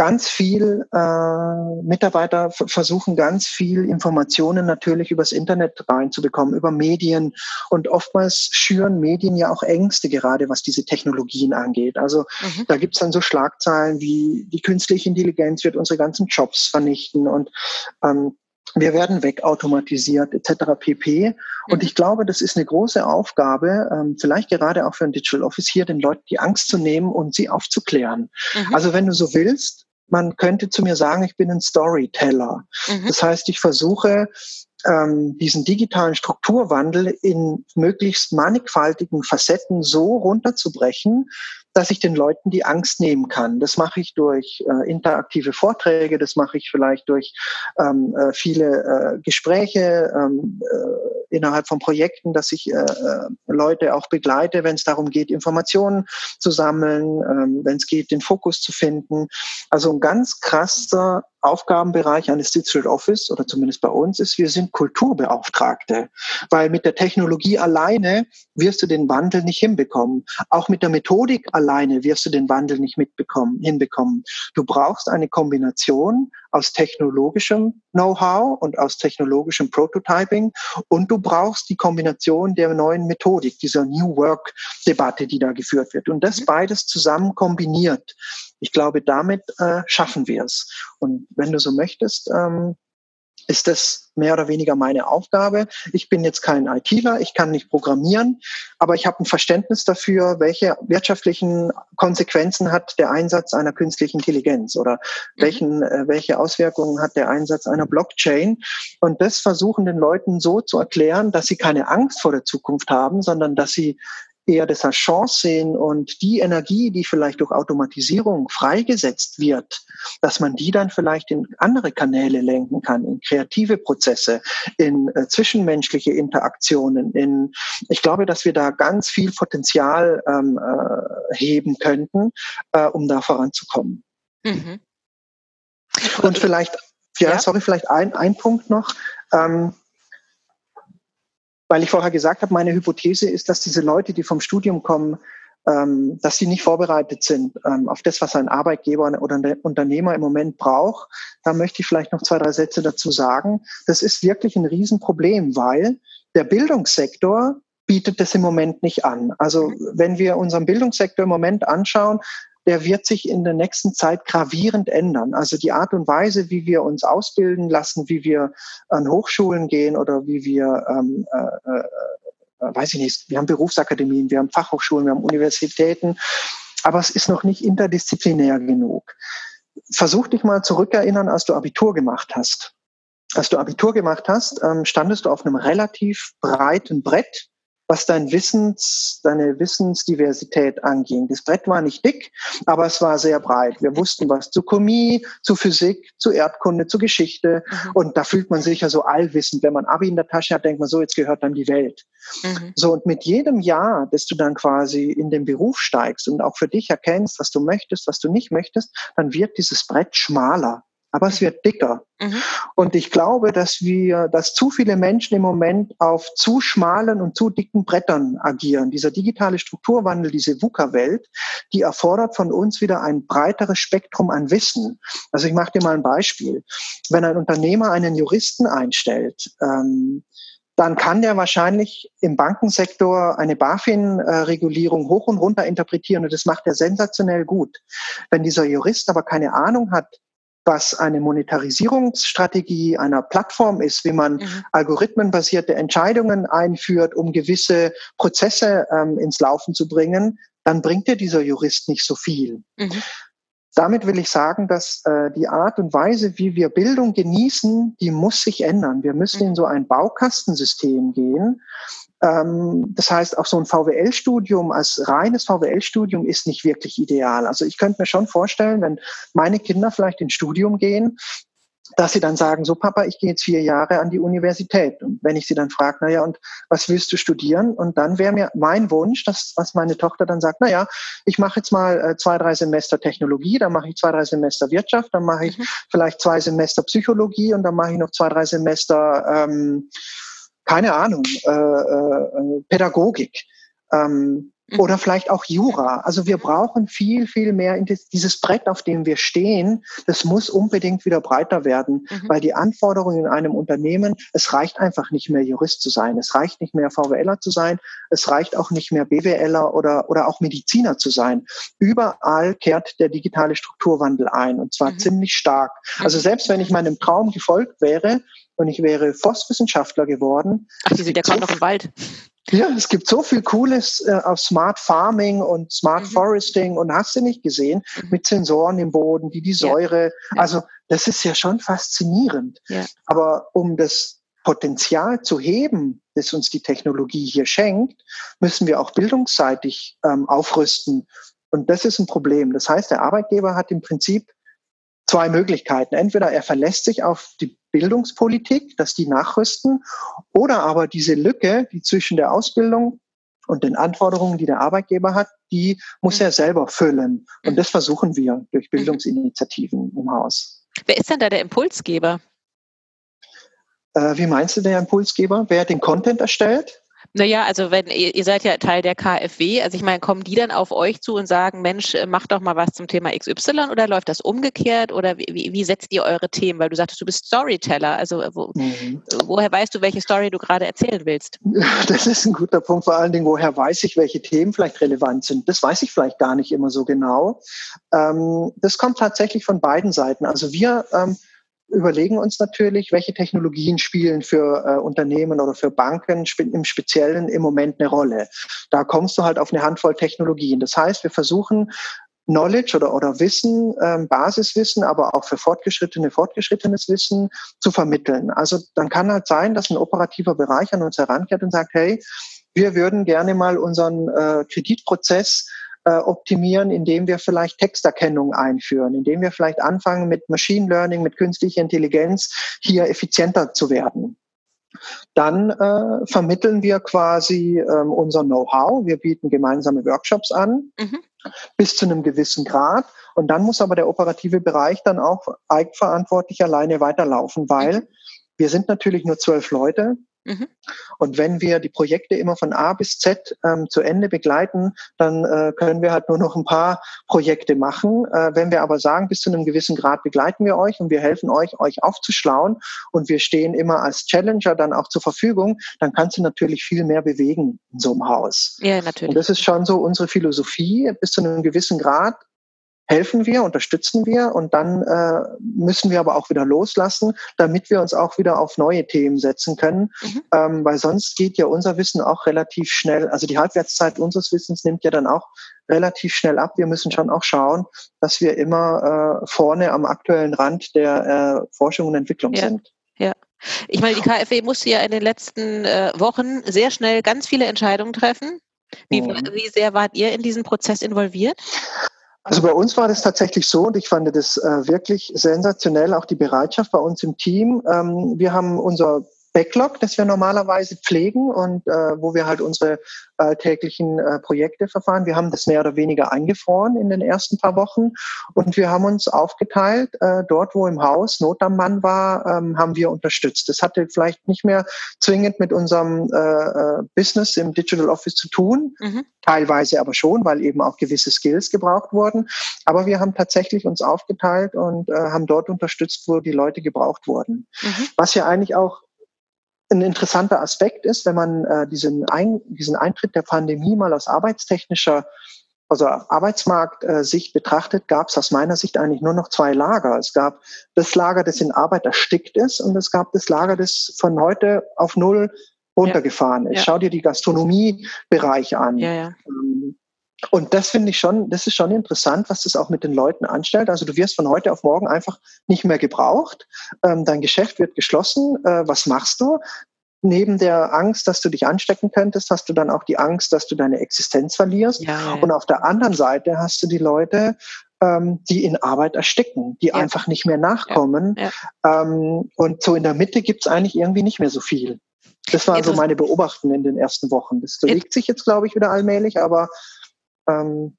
ganz viel, äh, Mitarbeiter versuchen ganz viel Informationen natürlich übers Internet reinzubekommen, über Medien. Und oftmals schüren Medien ja auch Ängste, gerade was diese Technologien angeht. Also mhm. da gibt's dann so Schlagzeilen wie die künstliche Intelligenz wird unsere ganzen Jobs vernichten und ähm, wir werden wegautomatisiert etc. pp. Und mhm. ich glaube, das ist eine große Aufgabe, ähm, vielleicht gerade auch für ein Digital Office hier, den Leuten die Angst zu nehmen und sie aufzuklären. Mhm. Also wenn du so willst, man könnte zu mir sagen, ich bin ein Storyteller. Mhm. Das heißt, ich versuche, ähm, diesen digitalen Strukturwandel in möglichst mannigfaltigen Facetten so runterzubrechen, dass ich den Leuten die Angst nehmen kann. Das mache ich durch äh, interaktive Vorträge, das mache ich vielleicht durch ähm, äh, viele äh, Gespräche ähm, äh, innerhalb von Projekten, dass ich äh, äh, Leute auch begleite, wenn es darum geht, Informationen zu sammeln, ähm, wenn es geht, den Fokus zu finden. Also ein ganz krasser Aufgabenbereich eines Digital Office oder zumindest bei uns ist, wir sind Kulturbeauftragte, weil mit der Technologie alleine wirst du den Wandel nicht hinbekommen. Auch mit der Methodik alleine wirst du den Wandel nicht mitbekommen, hinbekommen. Du brauchst eine Kombination aus technologischem Know-how und aus technologischem Prototyping und du brauchst die Kombination der neuen Methodik, dieser New Work-Debatte, die da geführt wird. Und das mhm. beides zusammen kombiniert. Ich glaube, damit äh, schaffen wir es. Und wenn du so möchtest, ähm, ist das mehr oder weniger meine Aufgabe. Ich bin jetzt kein ITler, ich kann nicht programmieren, aber ich habe ein Verständnis dafür, welche wirtschaftlichen Konsequenzen hat der Einsatz einer künstlichen Intelligenz oder mhm. welchen, äh, welche Auswirkungen hat der Einsatz einer Blockchain. Und das versuchen den Leuten so zu erklären, dass sie keine Angst vor der Zukunft haben, sondern dass sie eher das als Chance sehen und die Energie, die vielleicht durch Automatisierung freigesetzt wird, dass man die dann vielleicht in andere Kanäle lenken kann, in kreative Prozesse, in äh, zwischenmenschliche Interaktionen, in, ich glaube, dass wir da ganz viel Potenzial ähm, äh, heben könnten, äh, um da voranzukommen. Mhm. Und vielleicht, ja, ja, sorry, vielleicht ein, ein Punkt noch. Ähm, weil ich vorher gesagt habe, meine Hypothese ist, dass diese Leute, die vom Studium kommen, ähm, dass sie nicht vorbereitet sind ähm, auf das, was ein Arbeitgeber oder ein Unternehmer im Moment braucht. Da möchte ich vielleicht noch zwei, drei Sätze dazu sagen. Das ist wirklich ein Riesenproblem, weil der Bildungssektor bietet das im Moment nicht an. Also wenn wir unseren Bildungssektor im Moment anschauen, der wird sich in der nächsten Zeit gravierend ändern. Also die Art und Weise, wie wir uns ausbilden lassen, wie wir an Hochschulen gehen oder wie wir, ähm, äh, äh, weiß ich nicht, wir haben Berufsakademien, wir haben Fachhochschulen, wir haben Universitäten, aber es ist noch nicht interdisziplinär genug. Versuch dich mal zurückerinnern, als du Abitur gemacht hast. Als du Abitur gemacht hast, ähm, standest du auf einem relativ breiten Brett was dein Wissens, deine Wissensdiversität anging. Das Brett war nicht dick, aber es war sehr breit. Wir wussten was zu Chemie, zu Physik, zu Erdkunde, zu Geschichte. Mhm. Und da fühlt man sich ja so allwissend. Wenn man Abi in der Tasche hat, denkt man so, jetzt gehört dann die Welt. Mhm. So, und mit jedem Jahr, dass du dann quasi in den Beruf steigst und auch für dich erkennst, was du möchtest, was du nicht möchtest, dann wird dieses Brett schmaler aber es wird dicker. Mhm. Und ich glaube, dass wir, dass zu viele Menschen im Moment auf zu schmalen und zu dicken Brettern agieren. Dieser digitale Strukturwandel, diese VUCA-Welt, die erfordert von uns wieder ein breiteres Spektrum an Wissen. Also ich mache dir mal ein Beispiel. Wenn ein Unternehmer einen Juristen einstellt, ähm, dann kann der wahrscheinlich im Bankensektor eine BaFin-Regulierung hoch und runter interpretieren und das macht er sensationell gut. Wenn dieser Jurist aber keine Ahnung hat, was eine Monetarisierungsstrategie einer Plattform ist, wie man mhm. algorithmenbasierte Entscheidungen einführt, um gewisse Prozesse ähm, ins Laufen zu bringen, dann bringt dir dieser Jurist nicht so viel. Mhm. Damit will ich sagen, dass äh, die Art und Weise, wie wir Bildung genießen, die muss sich ändern. Wir müssen mhm. in so ein Baukastensystem gehen, das heißt, auch so ein VWL-Studium als reines VWL-Studium ist nicht wirklich ideal. Also ich könnte mir schon vorstellen, wenn meine Kinder vielleicht ins Studium gehen, dass sie dann sagen, so Papa, ich gehe jetzt vier Jahre an die Universität. Und wenn ich sie dann frage, naja, und was willst du studieren? Und dann wäre mir mein Wunsch, dass was meine Tochter dann sagt, naja, ich mache jetzt mal äh, zwei, drei Semester Technologie, dann mache ich zwei, drei Semester Wirtschaft, dann mache ich mhm. vielleicht zwei Semester Psychologie und dann mache ich noch zwei, drei Semester ähm, keine Ahnung, äh, äh, Pädagogik. Ähm, mhm. oder vielleicht auch Jura. Also wir brauchen viel, viel mehr in dieses Brett, auf dem wir stehen. Das muss unbedingt wieder breiter werden, mhm. weil die Anforderungen in einem Unternehmen, es reicht einfach nicht mehr Jurist zu sein. Es reicht nicht mehr VWLer zu sein. Es reicht auch nicht mehr BWLer oder, oder auch Mediziner zu sein. Überall kehrt der digitale Strukturwandel ein und zwar mhm. ziemlich stark. Also mhm. selbst wenn ich meinem Traum gefolgt wäre, und ich wäre Forstwissenschaftler geworden. Ach, die sind ja gerade noch im Wald. Ja, es gibt so viel Cooles äh, auf Smart Farming und Smart mhm. Foresting und hast du nicht gesehen, mhm. mit Sensoren im Boden, die die Säure, ja. also das ist ja schon faszinierend. Ja. Aber um das Potenzial zu heben, das uns die Technologie hier schenkt, müssen wir auch bildungsseitig ähm, aufrüsten. Und das ist ein Problem. Das heißt, der Arbeitgeber hat im Prinzip zwei Möglichkeiten. Entweder er verlässt sich auf die Bildungspolitik, dass die nachrüsten, oder aber diese Lücke, die zwischen der Ausbildung und den Anforderungen, die der Arbeitgeber hat, die muss mhm. er selber füllen. Und das versuchen wir durch mhm. Bildungsinitiativen im Haus. Wer ist denn da der Impulsgeber? Äh, wie meinst du der Impulsgeber? Wer den Content erstellt? Naja, also wenn ihr, ihr seid ja Teil der KfW, also ich meine, kommen die dann auf euch zu und sagen, Mensch, äh, mach doch mal was zum Thema XY oder läuft das umgekehrt oder wie, wie setzt ihr eure Themen? Weil du sagtest, du bist Storyteller, also äh, wo, mhm. woher weißt du, welche Story du gerade erzählen willst? Das ist ein guter Punkt, vor allen Dingen, woher weiß ich, welche Themen vielleicht relevant sind? Das weiß ich vielleicht gar nicht immer so genau. Ähm, das kommt tatsächlich von beiden Seiten. Also wir ähm, überlegen uns natürlich, welche Technologien spielen für äh, Unternehmen oder für Banken im Speziellen im Moment eine Rolle. Da kommst du halt auf eine Handvoll Technologien. Das heißt, wir versuchen Knowledge oder, oder Wissen, ähm, Basiswissen, aber auch für Fortgeschrittene, fortgeschrittenes Wissen zu vermitteln. Also dann kann halt sein, dass ein operativer Bereich an uns herankehrt und sagt, hey, wir würden gerne mal unseren äh, Kreditprozess äh, optimieren, indem wir vielleicht Texterkennung einführen, indem wir vielleicht anfangen mit Machine Learning, mit künstlicher Intelligenz hier effizienter zu werden. Dann äh, vermitteln wir quasi ähm, unser Know-how. Wir bieten gemeinsame Workshops an, mhm. bis zu einem gewissen Grad. Und dann muss aber der operative Bereich dann auch eigenverantwortlich alleine weiterlaufen, weil mhm. wir sind natürlich nur zwölf Leute. Mhm. Und wenn wir die Projekte immer von A bis Z ähm, zu Ende begleiten, dann äh, können wir halt nur noch ein paar Projekte machen. Äh, wenn wir aber sagen, bis zu einem gewissen Grad begleiten wir euch und wir helfen euch, euch aufzuschlauen und wir stehen immer als Challenger dann auch zur Verfügung, dann kannst du natürlich viel mehr bewegen in so einem Haus. Ja, natürlich. Und das ist schon so unsere Philosophie. Bis zu einem gewissen Grad helfen wir, unterstützen wir und dann äh, müssen wir aber auch wieder loslassen, damit wir uns auch wieder auf neue Themen setzen können, mhm. ähm, weil sonst geht ja unser Wissen auch relativ schnell, also die Halbwertszeit unseres Wissens nimmt ja dann auch relativ schnell ab. Wir müssen schon auch schauen, dass wir immer äh, vorne am aktuellen Rand der äh, Forschung und Entwicklung ja. sind. Ja. Ich meine, die KfW musste ja in den letzten äh, Wochen sehr schnell ganz viele Entscheidungen treffen. Wie, mhm. wie sehr wart ihr in diesen Prozess involviert? Also bei uns war das tatsächlich so und ich fand das äh, wirklich sensationell, auch die Bereitschaft bei uns im Team. Ähm, wir haben unser Backlog, das wir normalerweise pflegen und äh, wo wir halt unsere äh, täglichen äh, Projekte verfahren. Wir haben das mehr oder weniger eingefroren in den ersten paar Wochen und wir haben uns aufgeteilt. Äh, dort, wo im Haus Not am Mann war, ähm, haben wir unterstützt. Das hatte vielleicht nicht mehr zwingend mit unserem äh, äh, Business im Digital Office zu tun, mhm. teilweise aber schon, weil eben auch gewisse Skills gebraucht wurden. Aber wir haben tatsächlich uns aufgeteilt und äh, haben dort unterstützt, wo die Leute gebraucht wurden. Mhm. Was ja eigentlich auch ein interessanter Aspekt ist, wenn man äh, diesen, Ein diesen Eintritt der Pandemie mal aus arbeitstechnischer, also Arbeitsmarkt-Sicht äh, betrachtet, gab es aus meiner Sicht eigentlich nur noch zwei Lager. Es gab das Lager, das in Arbeit erstickt ist, und es gab das Lager, das von heute auf null runtergefahren ja. ist. Ja. Schau dir die Gastronomiebereich an. Ja. Ähm, und das finde ich schon, das ist schon interessant, was das auch mit den Leuten anstellt. Also du wirst von heute auf morgen einfach nicht mehr gebraucht. Ähm, dein Geschäft wird geschlossen. Äh, was machst du? Neben der Angst, dass du dich anstecken könntest, hast du dann auch die Angst, dass du deine Existenz verlierst. Ja, ja. Und auf der anderen Seite hast du die Leute, ähm, die in Arbeit ersticken, die ja. einfach nicht mehr nachkommen. Ähm, und so in der Mitte gibt es eigentlich irgendwie nicht mehr so viel. Das war so meine Beobachten in den ersten Wochen. Das bewegt sich jetzt, glaube ich, wieder allmählich, aber ähm,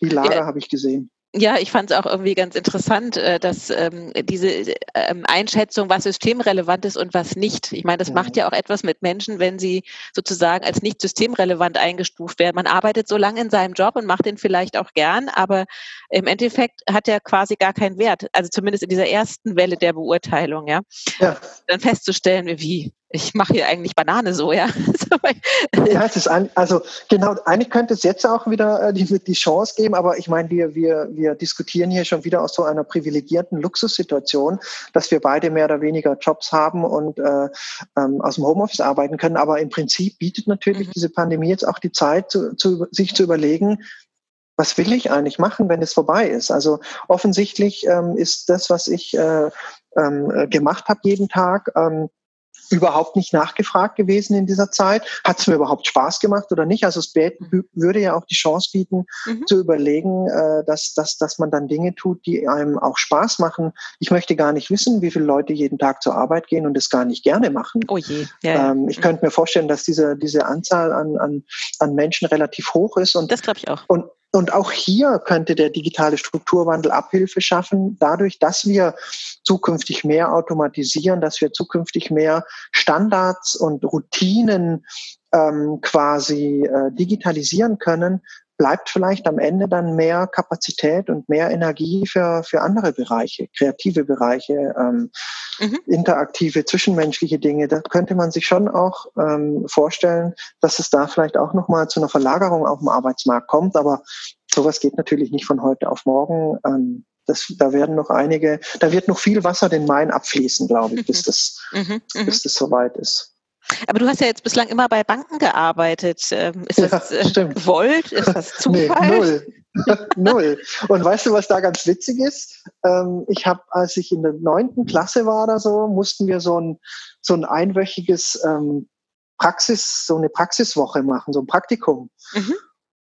die Lager ja. habe ich gesehen. Ja, ich fand es auch irgendwie ganz interessant, äh, dass ähm, diese ähm, Einschätzung, was systemrelevant ist und was nicht. Ich meine, das mhm. macht ja auch etwas mit Menschen, wenn sie sozusagen als nicht systemrelevant eingestuft werden. Man arbeitet so lange in seinem Job und macht den vielleicht auch gern, aber im Endeffekt hat er quasi gar keinen Wert. Also zumindest in dieser ersten Welle der Beurteilung, ja. ja. Dann festzustellen, wie ich mache hier eigentlich Banane so, ja. ja, es ist ein, also genau, eigentlich könnte es jetzt auch wieder äh, die, die Chance geben, aber ich meine, wir, wir, wir diskutieren hier schon wieder aus so einer privilegierten Luxussituation, dass wir beide mehr oder weniger Jobs haben und äh, ähm, aus dem Homeoffice arbeiten können. Aber im Prinzip bietet natürlich mhm. diese Pandemie jetzt auch die Zeit, zu, zu, sich zu überlegen, was will ich eigentlich machen, wenn es vorbei ist? Also offensichtlich ähm, ist das, was ich äh, ähm, äh, gemacht habe jeden Tag, ähm, überhaupt nicht nachgefragt gewesen in dieser Zeit. Hat es mir überhaupt Spaß gemacht oder nicht? Also es mhm. würde ja auch die Chance bieten, mhm. zu überlegen, äh, dass, dass, dass man dann Dinge tut, die einem auch Spaß machen. Ich möchte gar nicht wissen, wie viele Leute jeden Tag zur Arbeit gehen und es gar nicht gerne machen. Oh je. Ja, ähm, ich mhm. könnte mir vorstellen, dass diese, diese Anzahl an, an, an Menschen relativ hoch ist. Und, das glaube ich auch. Und, und auch hier könnte der digitale Strukturwandel Abhilfe schaffen, dadurch, dass wir zukünftig mehr automatisieren, dass wir zukünftig mehr Standards und Routinen ähm, quasi äh, digitalisieren können, bleibt vielleicht am Ende dann mehr Kapazität und mehr Energie für, für andere Bereiche, kreative Bereiche, ähm, mhm. interaktive, zwischenmenschliche Dinge. Da könnte man sich schon auch ähm, vorstellen, dass es da vielleicht auch nochmal zu einer Verlagerung auf dem Arbeitsmarkt kommt. Aber sowas geht natürlich nicht von heute auf morgen. Ähm, das, da werden noch einige, da wird noch viel Wasser den Main abfließen, glaube ich, bis das, mhm. mhm. bis das soweit ist. Aber du hast ja jetzt bislang immer bei Banken gearbeitet. Ähm, ist das ja, äh, gewollt? Ist das Zufall? Nee, null. null. Und weißt du, was da ganz witzig ist? Ähm, ich habe, als ich in der neunten Klasse war oder so, mussten wir so ein, so ein einwöchiges ähm, Praxis, so eine Praxiswoche machen, so ein Praktikum. Mhm.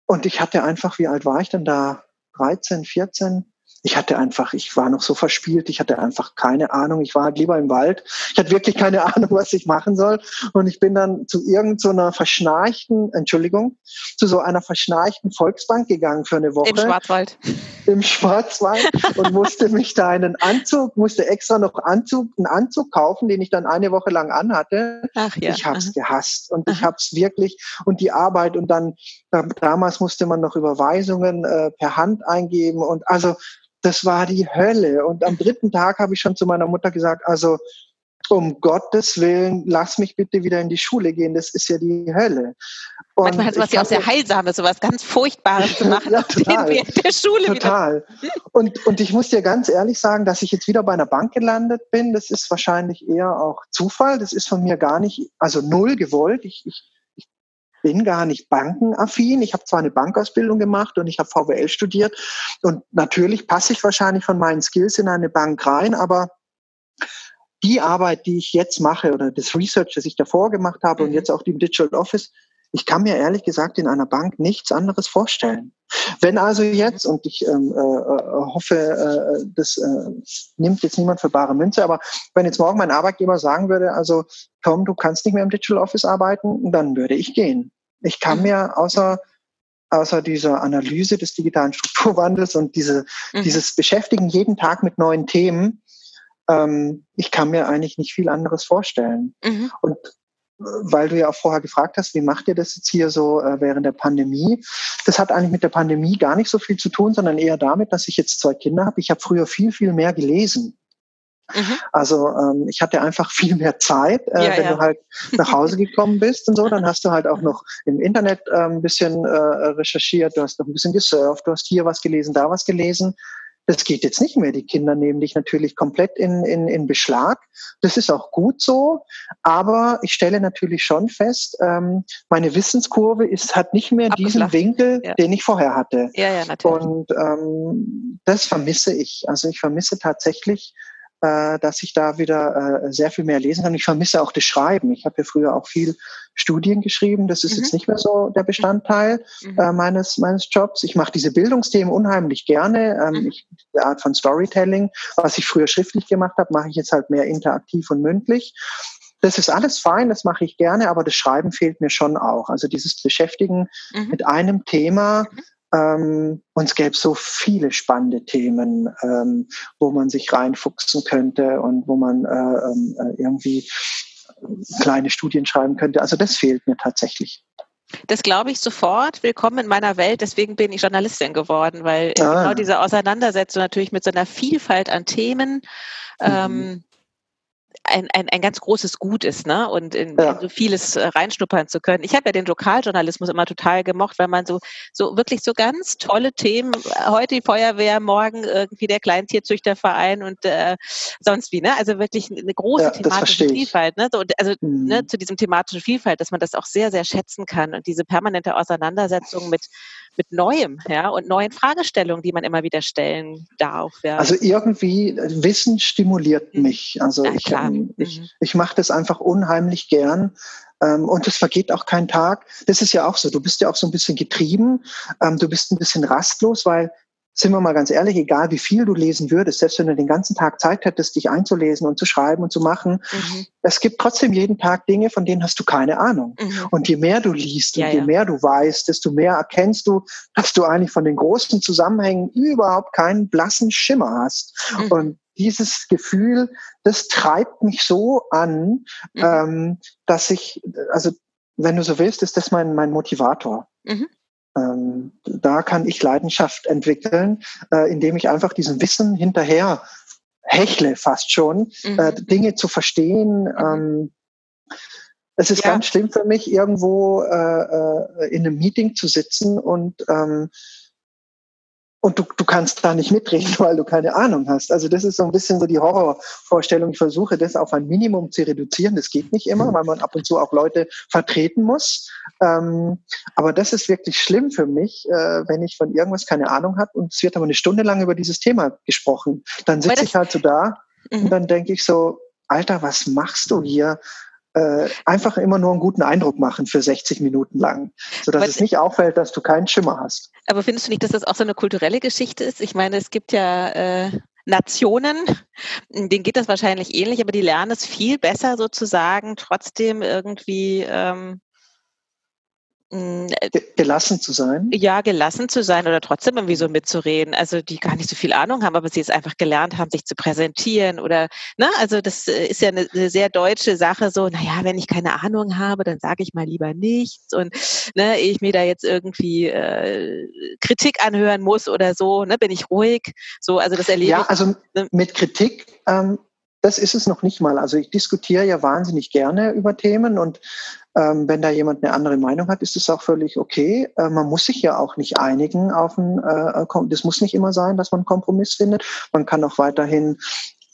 Und ich hatte einfach, wie alt war ich denn da? 13, 14? Ich hatte einfach, ich war noch so verspielt, ich hatte einfach keine Ahnung. Ich war halt lieber im Wald. Ich hatte wirklich keine Ahnung, was ich machen soll. Und ich bin dann zu irgendeiner so verschnarchten, Entschuldigung, zu so einer verschnarchten Volksbank gegangen für eine Woche. Im Schwarzwald. Im Schwarzwald und musste mich da einen Anzug, musste extra noch Anzug, einen Anzug kaufen, den ich dann eine Woche lang anhatte. Ach ja. Ich habe es gehasst und ich habe es wirklich und die Arbeit und dann damals musste man noch Überweisungen äh, per Hand eingeben und also das war die Hölle. Und am dritten Tag habe ich schon zu meiner Mutter gesagt, also um Gottes Willen, lass mich bitte wieder in die Schule gehen, das ist ja die Hölle. Und Manchmal hat es was ja auch sehr Heilsames, sowas ganz Furchtbares zu machen, ja, total, der Schule Total. Wieder. Und, und ich muss dir ganz ehrlich sagen, dass ich jetzt wieder bei einer Bank gelandet bin, das ist wahrscheinlich eher auch Zufall, das ist von mir gar nicht, also null gewollt. Ich, ich bin gar nicht bankenaffin. Ich habe zwar eine Bankausbildung gemacht und ich habe VWL studiert und natürlich passe ich wahrscheinlich von meinen Skills in eine Bank rein, aber die Arbeit, die ich jetzt mache oder das Research, das ich davor gemacht habe und mhm. jetzt auch die Digital Office, ich kann mir ehrlich gesagt in einer Bank nichts anderes vorstellen. Wenn also jetzt, und ich ähm, äh, äh hoffe, äh, das äh, nimmt jetzt niemand für bare Münze, aber wenn jetzt morgen mein Arbeitgeber sagen würde, also Tom, du kannst nicht mehr im Digital Office arbeiten, dann würde ich gehen. Ich kann mir außer außer dieser Analyse des digitalen Strukturwandels und diese, mhm. dieses Beschäftigen jeden Tag mit neuen Themen, ähm, ich kann mir eigentlich nicht viel anderes vorstellen. Mhm. Und äh, weil du ja auch vorher gefragt hast, wie macht ihr das jetzt hier so äh, während der Pandemie? Das hat eigentlich mit der Pandemie gar nicht so viel zu tun, sondern eher damit, dass ich jetzt zwei Kinder habe. Ich habe früher viel, viel mehr gelesen. Mhm. Also ähm, ich hatte einfach viel mehr Zeit, äh, ja, wenn ja. du halt nach Hause gekommen bist und so, dann hast du halt auch noch im Internet äh, ein bisschen äh, recherchiert, du hast noch ein bisschen gesurft, du hast hier was gelesen, da was gelesen. Das geht jetzt nicht mehr. Die Kinder nehmen dich natürlich komplett in, in, in Beschlag. Das ist auch gut so. Aber ich stelle natürlich schon fest, ähm, meine Wissenskurve ist, hat nicht mehr diesen Winkel, ja. den ich vorher hatte. Ja, ja, natürlich. Und ähm, das vermisse ich. Also ich vermisse tatsächlich äh, dass ich da wieder äh, sehr viel mehr lesen kann. Ich vermisse auch das Schreiben. Ich habe ja früher auch viel Studien geschrieben. Das ist mhm. jetzt nicht mehr so der Bestandteil mhm. äh, meines, meines Jobs. Ich mache diese Bildungsthemen unheimlich gerne. Ähm, mhm. ich, die Art von Storytelling, was ich früher schriftlich gemacht habe, mache ich jetzt halt mehr interaktiv und mündlich. Das ist alles fein, das mache ich gerne, aber das Schreiben fehlt mir schon auch. Also dieses Beschäftigen mhm. mit einem Thema, mhm. Ähm, und es gäbe so viele spannende Themen, ähm, wo man sich reinfuchsen könnte und wo man äh, ähm, äh, irgendwie kleine Studien schreiben könnte. Also das fehlt mir tatsächlich. Das glaube ich sofort. Willkommen in meiner Welt. Deswegen bin ich Journalistin geworden, weil ah. genau diese Auseinandersetzung natürlich mit so einer Vielfalt an Themen, mhm. ähm, ein, ein, ein ganz großes Gut ist, ne? Und in, ja. in so vieles äh, reinschnuppern zu können. Ich habe ja den Lokaljournalismus immer total gemocht, weil man so, so wirklich so ganz tolle Themen, äh, heute die Feuerwehr, morgen irgendwie der Kleintierzüchterverein und äh, sonst wie, ne? Also wirklich eine große ja, thematische Vielfalt, ne? So, also mhm. ne, zu diesem thematischen Vielfalt, dass man das auch sehr, sehr schätzen kann und diese permanente Auseinandersetzung mit mit Neuem, ja, und neuen Fragestellungen, die man immer wieder stellen darf. Ja. Also irgendwie Wissen stimuliert mhm. mich. Also ja, ich, ähm, ich, mhm. ich mache das einfach unheimlich gern. Ähm, und es vergeht auch kein Tag. Das ist ja auch so. Du bist ja auch so ein bisschen getrieben. Ähm, du bist ein bisschen rastlos, weil sind wir mal ganz ehrlich, egal wie viel du lesen würdest, selbst wenn du den ganzen Tag Zeit hättest, dich einzulesen und zu schreiben und zu machen, mhm. es gibt trotzdem jeden Tag Dinge, von denen hast du keine Ahnung. Mhm. Und je mehr du liest ja, und je ja. mehr du weißt, desto mehr erkennst du, dass du eigentlich von den großen Zusammenhängen überhaupt keinen blassen Schimmer hast. Mhm. Und dieses Gefühl, das treibt mich so an, mhm. ähm, dass ich, also wenn du so willst, ist das mein, mein Motivator. Mhm. Ähm, da kann ich Leidenschaft entwickeln, äh, indem ich einfach diesem Wissen hinterher hechle fast schon, mhm. äh, Dinge zu verstehen. Ähm, es ist ja. ganz schlimm für mich, irgendwo äh, äh in einem Meeting zu sitzen und ähm, und du, du kannst da nicht mitreden, weil du keine Ahnung hast. Also das ist so ein bisschen so die Horrorvorstellung. Ich versuche das auf ein Minimum zu reduzieren. Das geht nicht immer, weil man ab und zu auch Leute vertreten muss. Ähm, aber das ist wirklich schlimm für mich, äh, wenn ich von irgendwas keine Ahnung habe und es wird aber eine Stunde lang über dieses Thema gesprochen. Dann sitze ich halt so da mhm. und dann denke ich so, Alter, was machst du hier? Äh, einfach immer nur einen guten Eindruck machen für 60 Minuten lang, sodass aber, es nicht auffällt, dass du keinen Schimmer hast. Aber findest du nicht, dass das auch so eine kulturelle Geschichte ist? Ich meine, es gibt ja äh, Nationen, denen geht das wahrscheinlich ähnlich, aber die lernen es viel besser sozusagen, trotzdem irgendwie ähm, hm, äh, gelassen zu sein? Ja, gelassen zu sein oder trotzdem irgendwie so mitzureden. Also die gar nicht so viel Ahnung haben, aber sie es einfach gelernt haben, sich zu präsentieren oder, ne, also das äh, ist ja eine, eine sehr deutsche Sache, so, naja, wenn ich keine Ahnung habe, dann sage ich mal lieber nichts und ne, ich mir da jetzt irgendwie äh, Kritik anhören muss oder so, ne, bin ich ruhig. So, also das erlebe ja, ich. Ja, also ne? mit Kritik ähm, das ist es noch nicht mal. Also ich diskutiere ja wahnsinnig gerne über Themen und ähm, wenn da jemand eine andere Meinung hat, ist es auch völlig okay. Äh, man muss sich ja auch nicht einigen auf ein, äh, das muss nicht immer sein, dass man einen Kompromiss findet. Man kann auch weiterhin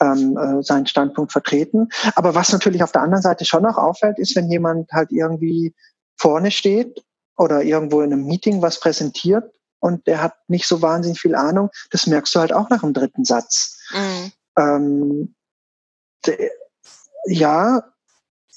ähm, äh, seinen Standpunkt vertreten. Aber was natürlich auf der anderen Seite schon auch auffällt, ist, wenn jemand halt irgendwie vorne steht oder irgendwo in einem Meeting was präsentiert und der hat nicht so wahnsinnig viel Ahnung, das merkst du halt auch nach dem dritten Satz. Mhm. Ähm, ja,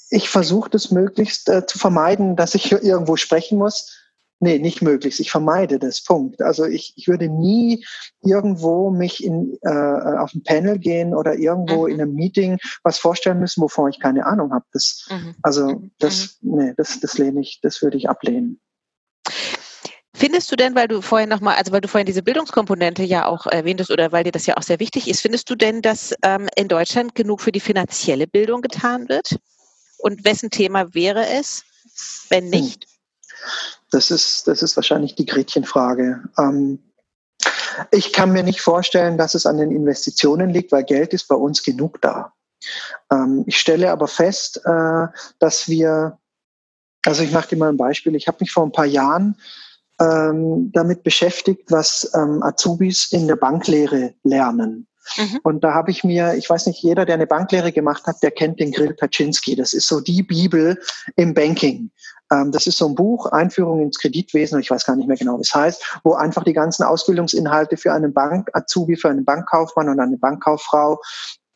ich versuche das möglichst äh, zu vermeiden, dass ich irgendwo sprechen muss. Nee, nicht möglichst. Ich vermeide das. Punkt. Also ich, ich würde nie irgendwo mich in, äh, auf ein Panel gehen oder irgendwo mhm. in einem Meeting was vorstellen müssen, wovon ich keine Ahnung habe. Das, mhm. Also mhm. das, mhm. nee, das, das lehne ich, das würde ich ablehnen. Findest du denn, weil du vorhin nochmal, also weil du vorhin diese Bildungskomponente ja auch erwähntest oder weil dir das ja auch sehr wichtig ist, findest du denn, dass ähm, in Deutschland genug für die finanzielle Bildung getan wird? Und wessen Thema wäre es, wenn hm. nicht? Das ist, das ist wahrscheinlich die Gretchenfrage. Ähm, ich kann mir nicht vorstellen, dass es an den Investitionen liegt, weil Geld ist bei uns genug da. Ähm, ich stelle aber fest, äh, dass wir, also ich mache dir mal ein Beispiel, ich habe mich vor ein paar Jahren ähm, damit beschäftigt, was ähm, Azubis in der Banklehre lernen. Mhm. Und da habe ich mir, ich weiß nicht, jeder, der eine Banklehre gemacht hat, der kennt den Grill Paczynski. Das ist so die Bibel im Banking. Ähm, das ist so ein Buch, Einführung ins Kreditwesen, ich weiß gar nicht mehr genau, wie es heißt, wo einfach die ganzen Ausbildungsinhalte für einen Bank-Azubi, für einen Bankkaufmann und eine Bankkauffrau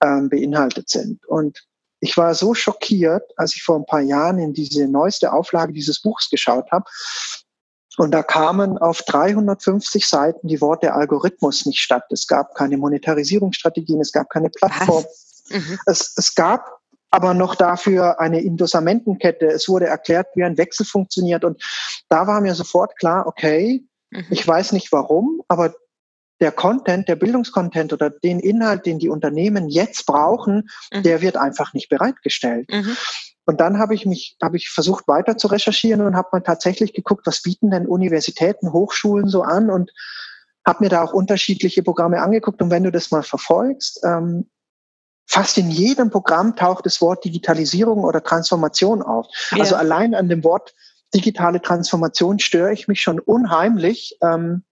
ähm, beinhaltet sind. Und ich war so schockiert, als ich vor ein paar Jahren in diese neueste Auflage dieses Buchs geschaut habe, und da kamen auf 350 Seiten die Worte Algorithmus nicht statt. Es gab keine Monetarisierungsstrategien, es gab keine Plattform. Mhm. Es, es gab aber noch dafür eine Indosamentenkette. Es wurde erklärt, wie ein Wechsel funktioniert. Und da war mir sofort klar, okay, mhm. ich weiß nicht warum, aber der Content, der Bildungskontent oder den Inhalt, den die Unternehmen jetzt brauchen, mhm. der wird einfach nicht bereitgestellt. Mhm. Und dann habe ich mich, habe ich versucht weiter zu recherchieren und habe mal tatsächlich geguckt, was bieten denn Universitäten, Hochschulen so an und habe mir da auch unterschiedliche Programme angeguckt. Und wenn du das mal verfolgst, ähm, fast in jedem Programm taucht das Wort Digitalisierung oder Transformation auf. Ja. Also allein an dem Wort digitale Transformation störe ich mich schon unheimlich. Ähm,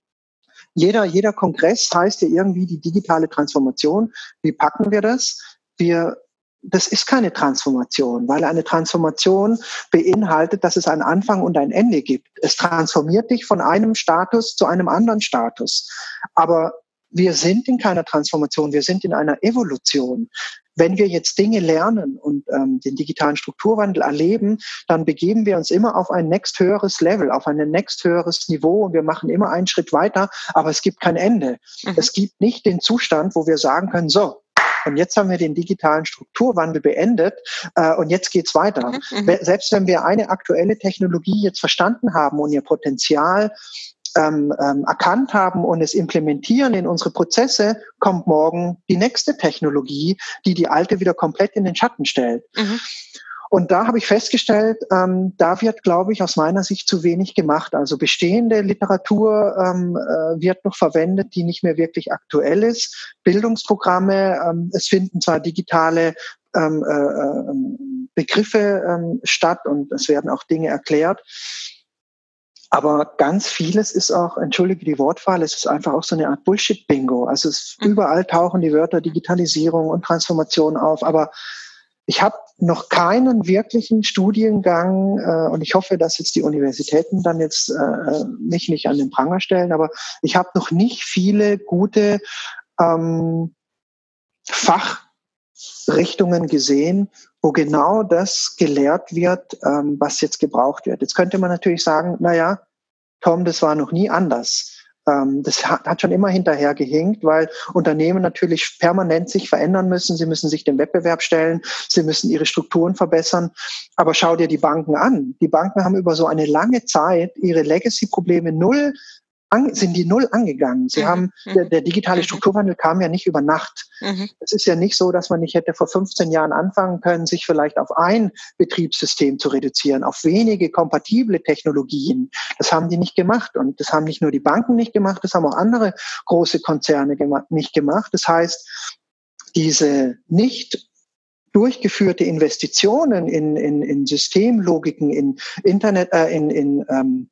jeder, jeder Kongress heißt ja irgendwie die digitale Transformation. Wie packen wir das? Wir das ist keine Transformation, weil eine Transformation beinhaltet, dass es einen Anfang und ein Ende gibt. Es transformiert dich von einem Status zu einem anderen Status. Aber wir sind in keiner Transformation, wir sind in einer Evolution. Wenn wir jetzt Dinge lernen und ähm, den digitalen Strukturwandel erleben, dann begeben wir uns immer auf ein next höheres Level, auf ein next höheres Niveau und wir machen immer einen Schritt weiter, aber es gibt kein Ende. Mhm. Es gibt nicht den Zustand, wo wir sagen können, so, und jetzt haben wir den digitalen Strukturwandel beendet äh, und jetzt geht's weiter. Mhm, mhm. Selbst wenn wir eine aktuelle Technologie jetzt verstanden haben und ihr Potenzial ähm, ähm, erkannt haben und es implementieren in unsere Prozesse, kommt morgen die nächste Technologie, die die alte wieder komplett in den Schatten stellt. Mhm. Und da habe ich festgestellt, ähm, da wird, glaube ich, aus meiner Sicht zu wenig gemacht. Also bestehende Literatur ähm, äh, wird noch verwendet, die nicht mehr wirklich aktuell ist. Bildungsprogramme, ähm, es finden zwar digitale ähm, äh, ähm, Begriffe ähm, statt und es werden auch Dinge erklärt. Aber ganz vieles ist auch, entschuldige die Wortwahl, es ist einfach auch so eine Art Bullshit-Bingo. Also es, mhm. überall tauchen die Wörter Digitalisierung und Transformation auf, aber ich habe noch keinen wirklichen Studiengang äh, und ich hoffe, dass jetzt die Universitäten dann jetzt äh, mich nicht an den Pranger stellen, aber ich habe noch nicht viele gute ähm, Fach Richtungen gesehen, wo genau das gelehrt wird, ähm, was jetzt gebraucht wird. Jetzt könnte man natürlich sagen, na ja, Tom, das war noch nie anders. Ähm, das hat, schon immer hinterher gehinkt, weil Unternehmen natürlich permanent sich verändern müssen. Sie müssen sich dem Wettbewerb stellen. Sie müssen ihre Strukturen verbessern. Aber schau dir die Banken an. Die Banken haben über so eine lange Zeit ihre Legacy-Probleme null an, sind die null angegangen. Sie mhm. haben, mhm. der, der, digitale mhm. Strukturwandel kam ja nicht über Nacht. Mhm. Es ist ja nicht so, dass man nicht hätte vor 15 Jahren anfangen können, sich vielleicht auf ein Betriebssystem zu reduzieren, auf wenige kompatible Technologien. Das haben die nicht gemacht. Und das haben nicht nur die Banken nicht gemacht, das haben auch andere große Konzerne nicht gemacht. Das heißt, diese nicht durchgeführte Investitionen in, in, in Systemlogiken, in Internet, äh, in, in ähm,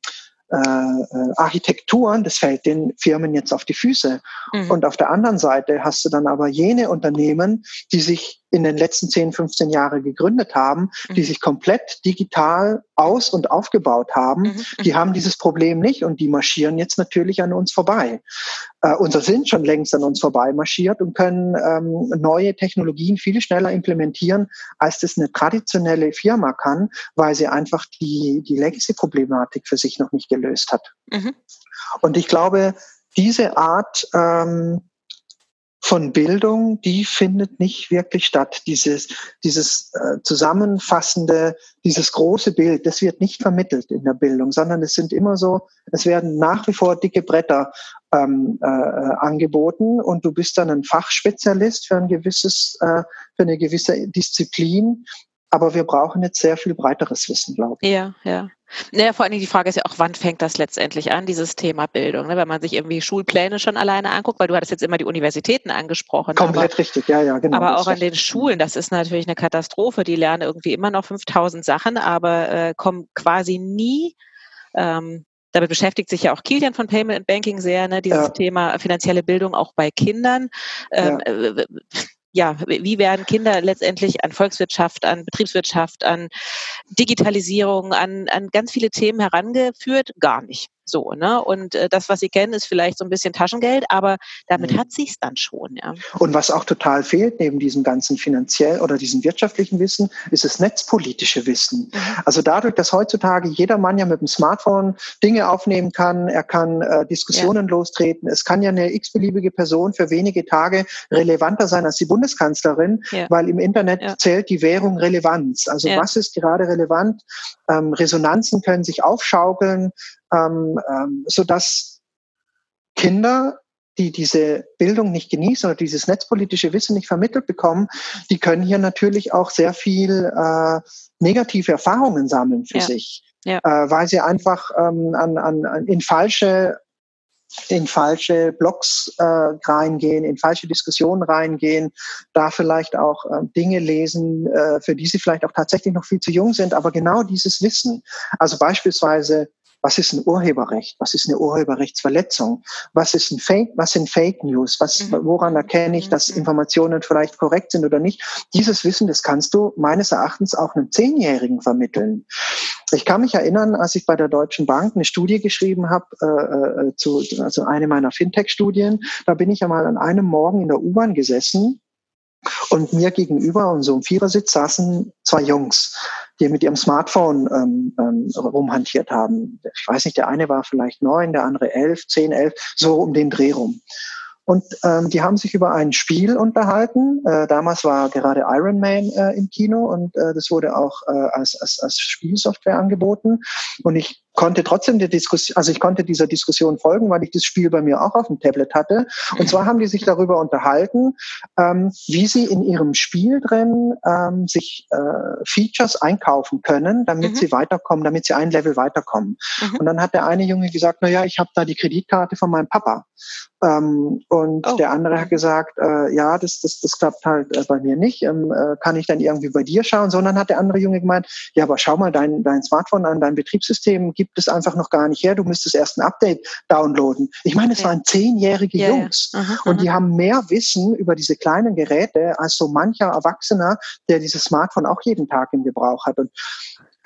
äh, äh, Architekturen, das fällt den Firmen jetzt auf die Füße. Mhm. Und auf der anderen Seite hast du dann aber jene Unternehmen, die sich in den letzten 10, 15 Jahren gegründet haben, mhm. die sich komplett digital aus- und aufgebaut haben, mhm. die haben dieses Problem nicht und die marschieren jetzt natürlich an uns vorbei. Äh, unsere sind schon längst an uns vorbei marschiert und können ähm, neue Technologien viel schneller implementieren, als das eine traditionelle Firma kann, weil sie einfach die, die Legacy-Problematik für sich noch nicht gelöst hat. Mhm. Und ich glaube, diese Art ähm, von Bildung, die findet nicht wirklich statt. Dieses, dieses äh, zusammenfassende, dieses große Bild, das wird nicht vermittelt in der Bildung, sondern es sind immer so, es werden nach wie vor dicke Bretter ähm, äh, angeboten und du bist dann ein Fachspezialist für ein gewisses, äh, für eine gewisse Disziplin. Aber wir brauchen jetzt sehr viel breiteres Wissen, glaube ich. Ja, ja. Naja, vor allen Dingen die Frage ist ja auch, wann fängt das letztendlich an, dieses Thema Bildung? Ne? Wenn man sich irgendwie Schulpläne schon alleine anguckt, weil du hattest jetzt immer die Universitäten angesprochen. Komplett aber, richtig, ja, ja, genau. Aber auch an den Schulen, das ist natürlich eine Katastrophe. Die lernen irgendwie immer noch 5000 Sachen, aber äh, kommen quasi nie ähm, damit beschäftigt sich ja auch Kilian von Payment and Banking sehr, ne, dieses ja. Thema finanzielle Bildung auch bei Kindern. Ähm, ja. Ja, wie werden Kinder letztendlich an Volkswirtschaft, an Betriebswirtschaft, an Digitalisierung, an, an ganz viele Themen herangeführt? Gar nicht. So, ne? Und äh, das, was sie kennen, ist vielleicht so ein bisschen Taschengeld, aber damit mhm. hat sich's dann schon, ja. Und was auch total fehlt, neben diesem ganzen finanziell oder diesem wirtschaftlichen Wissen, ist das netzpolitische Wissen. Mhm. Also dadurch, dass heutzutage jeder Mann ja mit dem Smartphone Dinge aufnehmen kann, er kann äh, Diskussionen ja. lostreten, es kann ja eine x-beliebige Person für wenige Tage relevanter sein als die Bundeskanzlerin, ja. weil im Internet ja. zählt die Währung Relevanz. Also was ist gerade relevant? Ähm, Resonanzen können sich aufschaukeln, ähm, ähm, sodass Kinder, die diese Bildung nicht genießen oder dieses netzpolitische Wissen nicht vermittelt bekommen, die können hier natürlich auch sehr viel äh, negative Erfahrungen sammeln für ja. sich, ja. Äh, weil sie einfach ähm, an, an, an, in falsche in falsche Blogs äh, reingehen, in falsche Diskussionen reingehen, da vielleicht auch äh, Dinge lesen, äh, für die sie vielleicht auch tatsächlich noch viel zu jung sind, aber genau dieses Wissen, also beispielsweise was ist ein Urheberrecht? Was ist eine Urheberrechtsverletzung? Was ist ein Fake, was sind Fake News? Was, mhm. woran erkenne ich, dass mhm. Informationen vielleicht korrekt sind oder nicht? Dieses Wissen, das kannst du meines Erachtens auch einem Zehnjährigen vermitteln. Ich kann mich erinnern, als ich bei der Deutschen Bank eine Studie geschrieben habe, äh, äh zu, also eine meiner Fintech-Studien, da bin ich einmal an einem Morgen in der U-Bahn gesessen und mir gegenüber und so im Vierersitz saßen zwei Jungs die mit ihrem Smartphone ähm, ähm, rumhantiert haben. Ich weiß nicht, der eine war vielleicht neun, der andere elf, zehn, elf, so um den Dreh rum. Und ähm, die haben sich über ein Spiel unterhalten. Äh, damals war gerade Iron Man äh, im Kino und äh, das wurde auch äh, als, als, als Spielsoftware angeboten. Und ich konnte trotzdem die Diskussion, also ich konnte dieser Diskussion folgen, weil ich das Spiel bei mir auch auf dem Tablet hatte. Und zwar haben die sich darüber unterhalten, ähm, wie sie in ihrem Spiel drin ähm, sich äh, Features einkaufen können, damit mhm. sie weiterkommen, damit sie ein Level weiterkommen. Mhm. Und dann hat der eine Junge gesagt, na ja, ich habe da die Kreditkarte von meinem Papa. Ähm, und oh. der andere hat gesagt, äh, ja, das, das, das klappt halt äh, bei mir nicht. Ähm, äh, kann ich dann irgendwie bei dir schauen? Sondern hat der andere Junge gemeint, ja, aber schau mal dein, dein Smartphone an, dein Betriebssystem gibt es einfach noch gar nicht her. Du müsstest erst ein Update downloaden. Ich meine, es waren zehnjährige ja, Jungs ja. Aha, und die haben mehr Wissen über diese kleinen Geräte als so mancher Erwachsener, der dieses Smartphone auch jeden Tag im Gebrauch hat. Und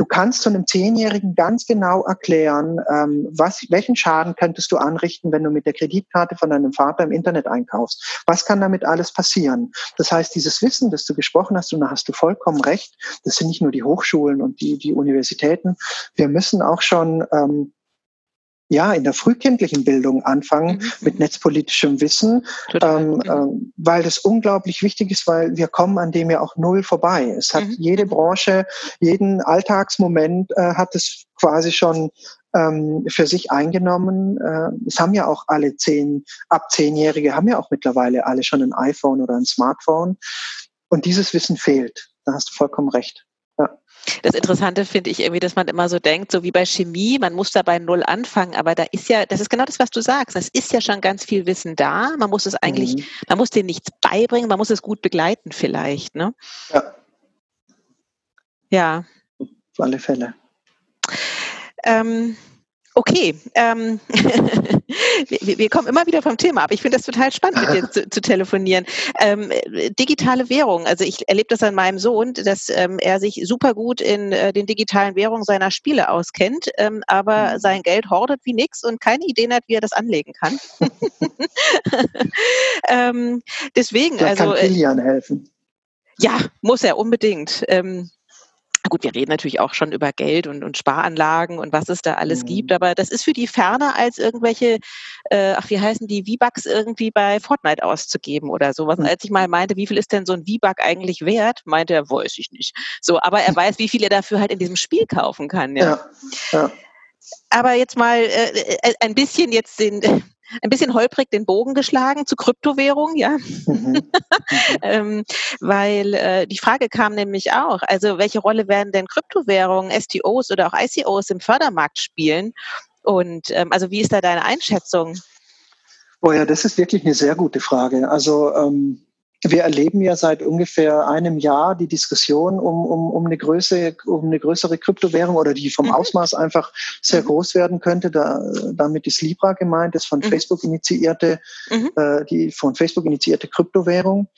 Du kannst zu einem Zehnjährigen ganz genau erklären, ähm, was, welchen Schaden könntest du anrichten, wenn du mit der Kreditkarte von deinem Vater im Internet einkaufst. Was kann damit alles passieren? Das heißt, dieses Wissen, das du gesprochen hast, und da hast du vollkommen recht, das sind nicht nur die Hochschulen und die, die Universitäten. Wir müssen auch schon ähm, ja, in der frühkindlichen Bildung anfangen mhm. mit netzpolitischem Wissen, ähm, äh, weil das unglaublich wichtig ist, weil wir kommen an dem ja auch null vorbei. Es hat mhm. jede Branche, jeden Alltagsmoment äh, hat es quasi schon ähm, für sich eingenommen. Äh, es haben ja auch alle zehn, ab zehnjährige haben ja auch mittlerweile alle schon ein iPhone oder ein Smartphone. Und dieses Wissen fehlt. Da hast du vollkommen recht. Das Interessante finde ich irgendwie, dass man immer so denkt, so wie bei Chemie, man muss da bei Null anfangen, aber da ist ja, das ist genau das, was du sagst. Es ist ja schon ganz viel Wissen da. Man muss es eigentlich, mhm. man muss dem nichts beibringen, man muss es gut begleiten vielleicht, ne? Ja. Ja. Auf alle Fälle. Ähm, Okay, ähm, wir, wir, kommen immer wieder vom Thema ab. Ich finde das total spannend, mit dir zu, zu telefonieren. Ähm, digitale Währung, also ich erlebe das an meinem Sohn, dass ähm, er sich super gut in äh, den digitalen Währungen seiner Spiele auskennt, ähm, aber mhm. sein Geld hortet wie nix und keine Ideen hat, wie er das anlegen kann. ähm, deswegen, da also. Kann äh, Kilian helfen. Ja, muss er unbedingt. Ähm, Gut, wir reden natürlich auch schon über Geld und, und Sparanlagen und was es da alles mhm. gibt, aber das ist für die ferner als irgendwelche, äh, ach, wie heißen die, V-Bucks irgendwie bei Fortnite auszugeben oder sowas. Und mhm. als ich mal meinte, wie viel ist denn so ein V-Buck eigentlich wert, meinte er, weiß ich nicht. So, aber er weiß, wie viel er dafür halt in diesem Spiel kaufen kann. Ja. ja, ja. Aber jetzt mal äh, äh ein bisschen jetzt den, ein bisschen holprig den Bogen geschlagen zu Kryptowährungen, ja. Mhm. ähm, weil äh, die Frage kam nämlich auch, also welche Rolle werden denn Kryptowährungen, STOs oder auch ICOs im Fördermarkt spielen? Und ähm, also wie ist da deine Einschätzung? Oh ja, das ist wirklich eine sehr gute Frage. Also ähm, wir erleben ja seit ungefähr einem Jahr die Diskussion um, um, um, eine, Größe, um eine größere Kryptowährung oder die vom mhm. Ausmaß einfach sehr mhm. groß werden könnte. Da, damit ist Libra gemeint, das von mhm. Facebook initiierte, mhm. äh, die von Facebook initiierte Kryptowährung.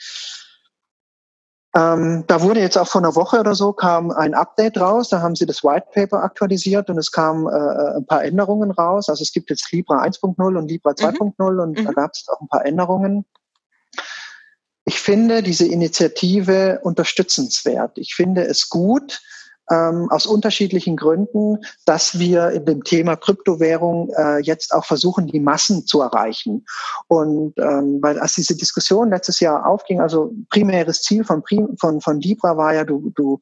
Ähm, da wurde jetzt auch vor einer Woche oder so kam ein Update raus. Da haben sie das White Paper aktualisiert und es kamen äh, ein paar Änderungen raus. Also es gibt jetzt Libra 1.0 und Libra 2.0 mhm. und da mhm. gab es auch ein paar Änderungen. Ich finde diese Initiative unterstützenswert. Ich finde es gut, ähm, aus unterschiedlichen Gründen, dass wir in dem Thema Kryptowährung äh, jetzt auch versuchen, die Massen zu erreichen. Und ähm, weil als diese Diskussion letztes Jahr aufging, also primäres Ziel von, von, von Libra war ja, du, du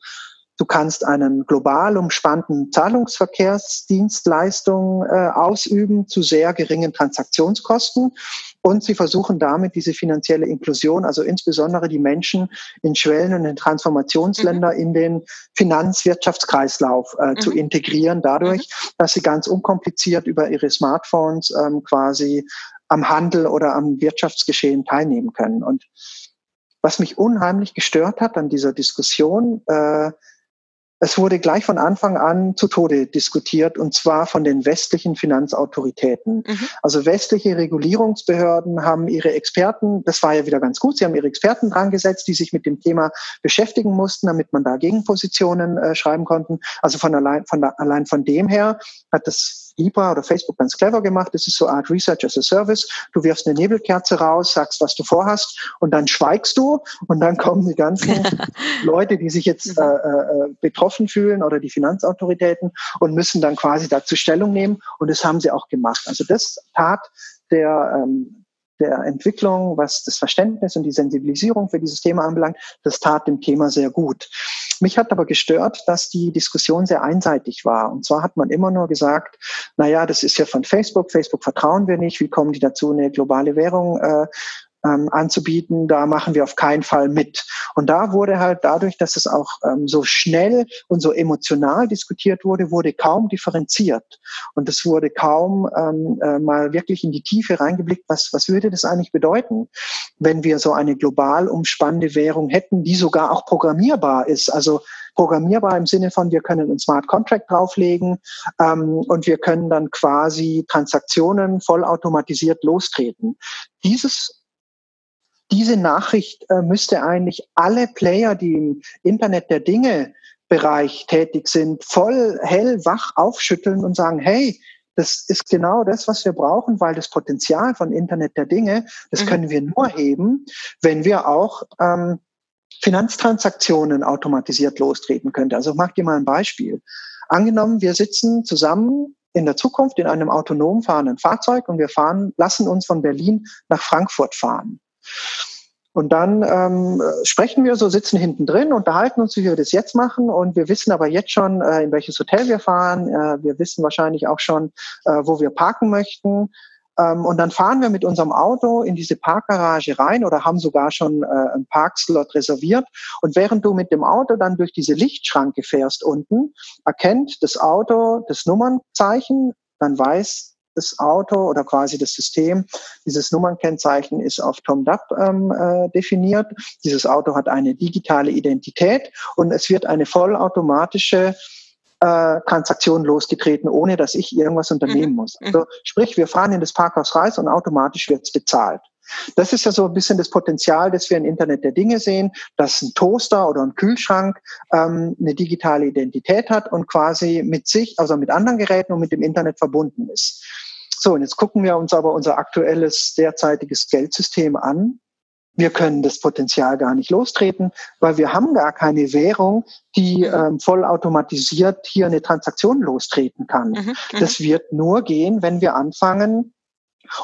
Du kannst einen global umspannten Zahlungsverkehrsdienstleistung äh, ausüben zu sehr geringen Transaktionskosten. Und sie versuchen damit diese finanzielle Inklusion, also insbesondere die Menschen in Schwellen- und in Transformationsländer mhm. in den Finanzwirtschaftskreislauf äh, mhm. zu integrieren, dadurch, mhm. dass sie ganz unkompliziert über ihre Smartphones ähm, quasi am Handel oder am Wirtschaftsgeschehen teilnehmen können. Und was mich unheimlich gestört hat an dieser Diskussion, äh, es wurde gleich von Anfang an zu Tode diskutiert und zwar von den westlichen Finanzautoritäten. Mhm. Also westliche Regulierungsbehörden haben ihre Experten, das war ja wieder ganz gut, sie haben ihre Experten dran gesetzt, die sich mit dem Thema beschäftigen mussten, damit man da Gegenpositionen äh, schreiben konnten. Also von allein, von, allein von dem her hat das Libra oder Facebook ganz clever gemacht. Das ist so eine Art Research as a Service. Du wirfst eine Nebelkerze raus, sagst, was du vorhast und dann schweigst du und dann kommen die ganzen Leute, die sich jetzt äh, äh, betroffen fühlen oder die Finanzautoritäten und müssen dann quasi dazu Stellung nehmen und das haben sie auch gemacht. Also das tat der ähm, der Entwicklung, was das Verständnis und die Sensibilisierung für dieses Thema anbelangt, das tat dem Thema sehr gut. Mich hat aber gestört, dass die Diskussion sehr einseitig war. Und zwar hat man immer nur gesagt, na ja, das ist ja von Facebook, Facebook vertrauen wir nicht, wie kommen die dazu, eine globale Währung äh, ähm, anzubieten, da machen wir auf keinen Fall mit. Und da wurde halt dadurch, dass es auch ähm, so schnell und so emotional diskutiert wurde, wurde kaum differenziert. Und es wurde kaum ähm, äh, mal wirklich in die Tiefe reingeblickt, was, was würde das eigentlich bedeuten, wenn wir so eine global umspannende Währung hätten, die sogar auch programmierbar ist. Also programmierbar im Sinne von, wir können einen Smart Contract drauflegen ähm, und wir können dann quasi Transaktionen vollautomatisiert lostreten. Dieses diese Nachricht äh, müsste eigentlich alle Player, die im Internet der Dinge Bereich tätig sind, voll hellwach aufschütteln und sagen, hey, das ist genau das, was wir brauchen, weil das Potenzial von Internet der Dinge, das mhm. können wir nur heben, wenn wir auch ähm, Finanztransaktionen automatisiert lostreten können. Also mach dir mal ein Beispiel. Angenommen, wir sitzen zusammen in der Zukunft in einem autonom fahrenden Fahrzeug und wir fahren, lassen uns von Berlin nach Frankfurt fahren. Und dann ähm, sprechen wir so, sitzen hinten drin, unterhalten uns, wie wir das jetzt machen. Und wir wissen aber jetzt schon, äh, in welches Hotel wir fahren. Äh, wir wissen wahrscheinlich auch schon, äh, wo wir parken möchten. Ähm, und dann fahren wir mit unserem Auto in diese Parkgarage rein oder haben sogar schon äh, einen Parkslot reserviert. Und während du mit dem Auto dann durch diese Lichtschranke fährst unten, erkennt das Auto das Nummernzeichen, dann weiß das Auto oder quasi das System. Dieses Nummernkennzeichen ist auf Tom Dup ähm, äh, definiert. Dieses Auto hat eine digitale Identität und es wird eine vollautomatische äh, Transaktion losgetreten, ohne dass ich irgendwas unternehmen mhm. muss. Also, mhm. sprich, wir fahren in das Parkhaus rein und automatisch wird es bezahlt. Das ist ja so ein bisschen das Potenzial, das wir im Internet der Dinge sehen, dass ein Toaster oder ein Kühlschrank ähm, eine digitale Identität hat und quasi mit sich, also mit anderen Geräten und mit dem Internet verbunden ist. So, und jetzt gucken wir uns aber unser aktuelles derzeitiges Geldsystem an. Wir können das Potenzial gar nicht lostreten, weil wir haben gar keine Währung, die mhm. ähm, vollautomatisiert hier eine Transaktion lostreten kann. Mhm, mhm. das wird nur gehen, wenn wir anfangen,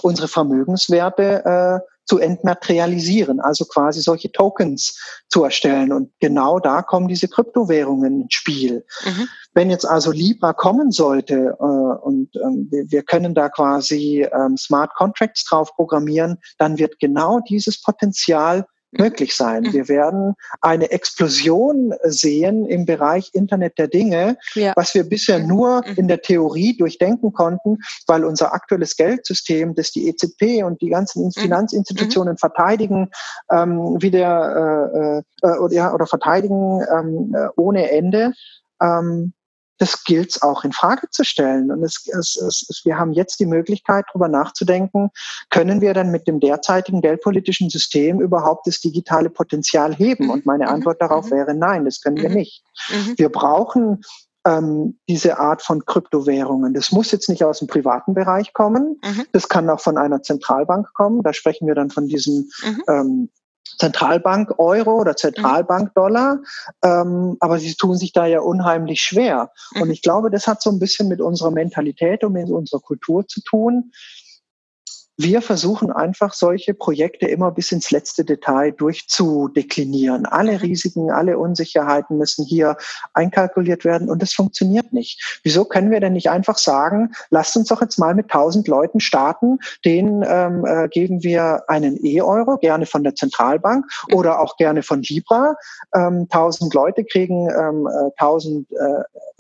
unsere Vermögenswerte äh, zu entmaterialisieren, also quasi solche Tokens zu erstellen. Und genau da kommen diese Kryptowährungen ins Spiel. Mhm. Wenn jetzt also Libra kommen sollte äh, und ähm, wir, können da quasi ähm, Smart Contracts drauf programmieren, dann wird genau dieses Potenzial möglich sein. Mhm. Wir werden eine Explosion sehen im Bereich Internet der Dinge, ja. was wir bisher mhm. nur mhm. in der Theorie durchdenken konnten, weil unser aktuelles Geldsystem, das die EZB und die ganzen Finanzinstitutionen mhm. verteidigen, ähm, wieder äh, äh, oder, ja, oder verteidigen ähm, äh, ohne Ende. Ähm, das gilt es auch in Frage zu stellen. Und es, es, es, wir haben jetzt die Möglichkeit, darüber nachzudenken, können wir dann mit dem derzeitigen geldpolitischen System überhaupt das digitale Potenzial heben? Und meine mhm. Antwort darauf mhm. wäre nein, das können wir mhm. nicht. Wir brauchen ähm, diese Art von Kryptowährungen. Das muss jetzt nicht aus dem privaten Bereich kommen. Das kann auch von einer Zentralbank kommen. Da sprechen wir dann von diesen ähm, Zentralbank Euro oder Zentralbank Dollar, ähm, aber sie tun sich da ja unheimlich schwer. Und mhm. ich glaube, das hat so ein bisschen mit unserer Mentalität und mit unserer Kultur zu tun wir versuchen einfach solche Projekte immer bis ins letzte Detail durchzudeklinieren. Alle mhm. Risiken, alle Unsicherheiten müssen hier einkalkuliert werden und das funktioniert nicht. Wieso können wir denn nicht einfach sagen, lasst uns doch jetzt mal mit 1000 Leuten starten, denen ähm, äh, geben wir einen E-Euro, gerne von der Zentralbank oder auch gerne von Libra. Ähm, 1000 Leute kriegen ähm, 1000 äh,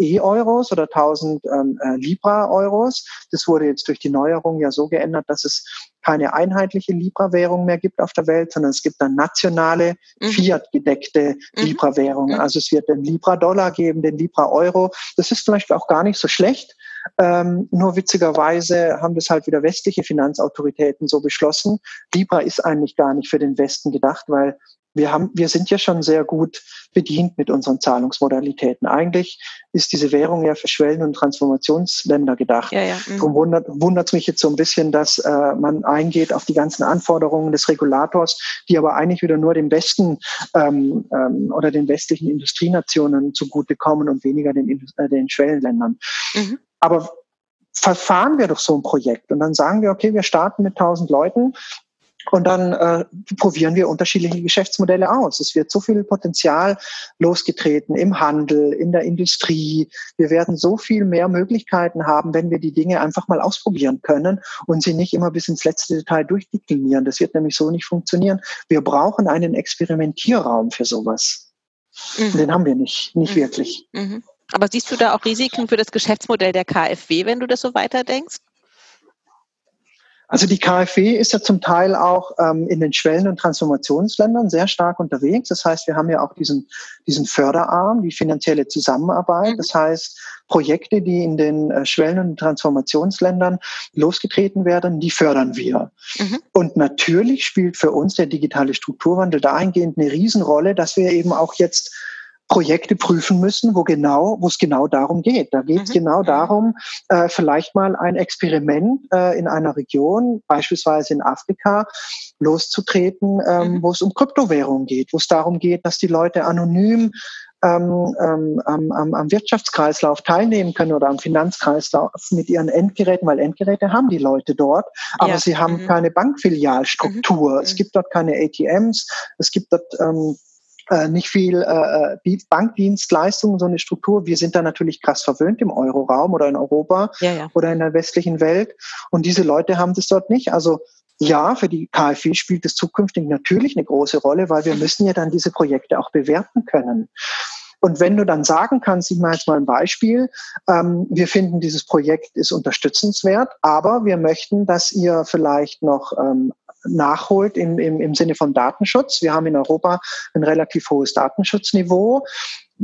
E-Euros oder 1000 ähm, äh, Libra-Euros. Das wurde jetzt durch die Neuerung ja so geändert, dass es keine einheitliche Libra-Währung mehr gibt auf der Welt, sondern es gibt dann nationale, mhm. Fiat-gedeckte mhm. Libra-Währungen. Mhm. Also es wird den Libra-Dollar geben, den Libra-Euro. Das ist vielleicht auch gar nicht so schlecht. Ähm, nur witzigerweise haben das halt wieder westliche Finanzautoritäten so beschlossen. Libra ist eigentlich gar nicht für den Westen gedacht, weil wir haben, wir sind ja schon sehr gut bedient mit unseren Zahlungsmodalitäten. Eigentlich ist diese Währung ja für Schwellen- und Transformationsländer gedacht. Ja, ja. Mhm. Darum wundert es mich jetzt so ein bisschen, dass äh, man eingeht auf die ganzen Anforderungen des Regulators, die aber eigentlich wieder nur dem Westen ähm, ähm, oder den westlichen Industrienationen zugutekommen und weniger den, äh, den Schwellenländern. Mhm. Aber verfahren wir doch so ein Projekt und dann sagen wir, okay, wir starten mit 1000 Leuten und dann äh, probieren wir unterschiedliche Geschäftsmodelle aus. Es wird so viel Potenzial losgetreten im Handel, in der Industrie. Wir werden so viel mehr Möglichkeiten haben, wenn wir die Dinge einfach mal ausprobieren können und sie nicht immer bis ins letzte Detail durchdeklinieren. Das wird nämlich so nicht funktionieren. Wir brauchen einen Experimentierraum für sowas. Mhm. Den haben wir nicht, nicht mhm. wirklich. Mhm. Aber siehst du da auch Risiken für das Geschäftsmodell der KfW, wenn du das so weiterdenkst? Also die KfW ist ja zum Teil auch ähm, in den Schwellen- und Transformationsländern sehr stark unterwegs. Das heißt, wir haben ja auch diesen, diesen Förderarm, die finanzielle Zusammenarbeit. Mhm. Das heißt, Projekte, die in den äh, Schwellen- und Transformationsländern losgetreten werden, die fördern wir. Mhm. Und natürlich spielt für uns der digitale Strukturwandel dahingehend eine Riesenrolle, dass wir eben auch jetzt Projekte prüfen müssen, wo genau, wo es genau darum geht. Da geht es mhm. genau mhm. darum, äh, vielleicht mal ein Experiment äh, in einer Region, beispielsweise in Afrika, loszutreten, ähm, mhm. wo es um Kryptowährungen geht, wo es darum geht, dass die Leute anonym ähm, ähm, am, am, am Wirtschaftskreislauf teilnehmen können oder am Finanzkreislauf mit ihren Endgeräten, weil Endgeräte haben die Leute dort, aber ja. sie haben mhm. keine Bankfilialstruktur. Mhm. Es gibt dort keine ATMs, es gibt dort ähm, äh, nicht viel äh, äh Bankdienstleistungen, so eine Struktur. Wir sind da natürlich krass verwöhnt im Euroraum oder in Europa ja, ja. oder in der westlichen Welt. Und diese Leute haben das dort nicht. Also ja, für die KfW spielt es zukünftig natürlich eine große Rolle, weil wir müssen ja dann diese Projekte auch bewerten können. Und wenn du dann sagen kannst, ich mache jetzt mal ein Beispiel, ähm, wir finden, dieses Projekt ist unterstützenswert, aber wir möchten, dass ihr vielleicht noch ähm, nachholt im, im, im Sinne von Datenschutz. Wir haben in Europa ein relativ hohes Datenschutzniveau.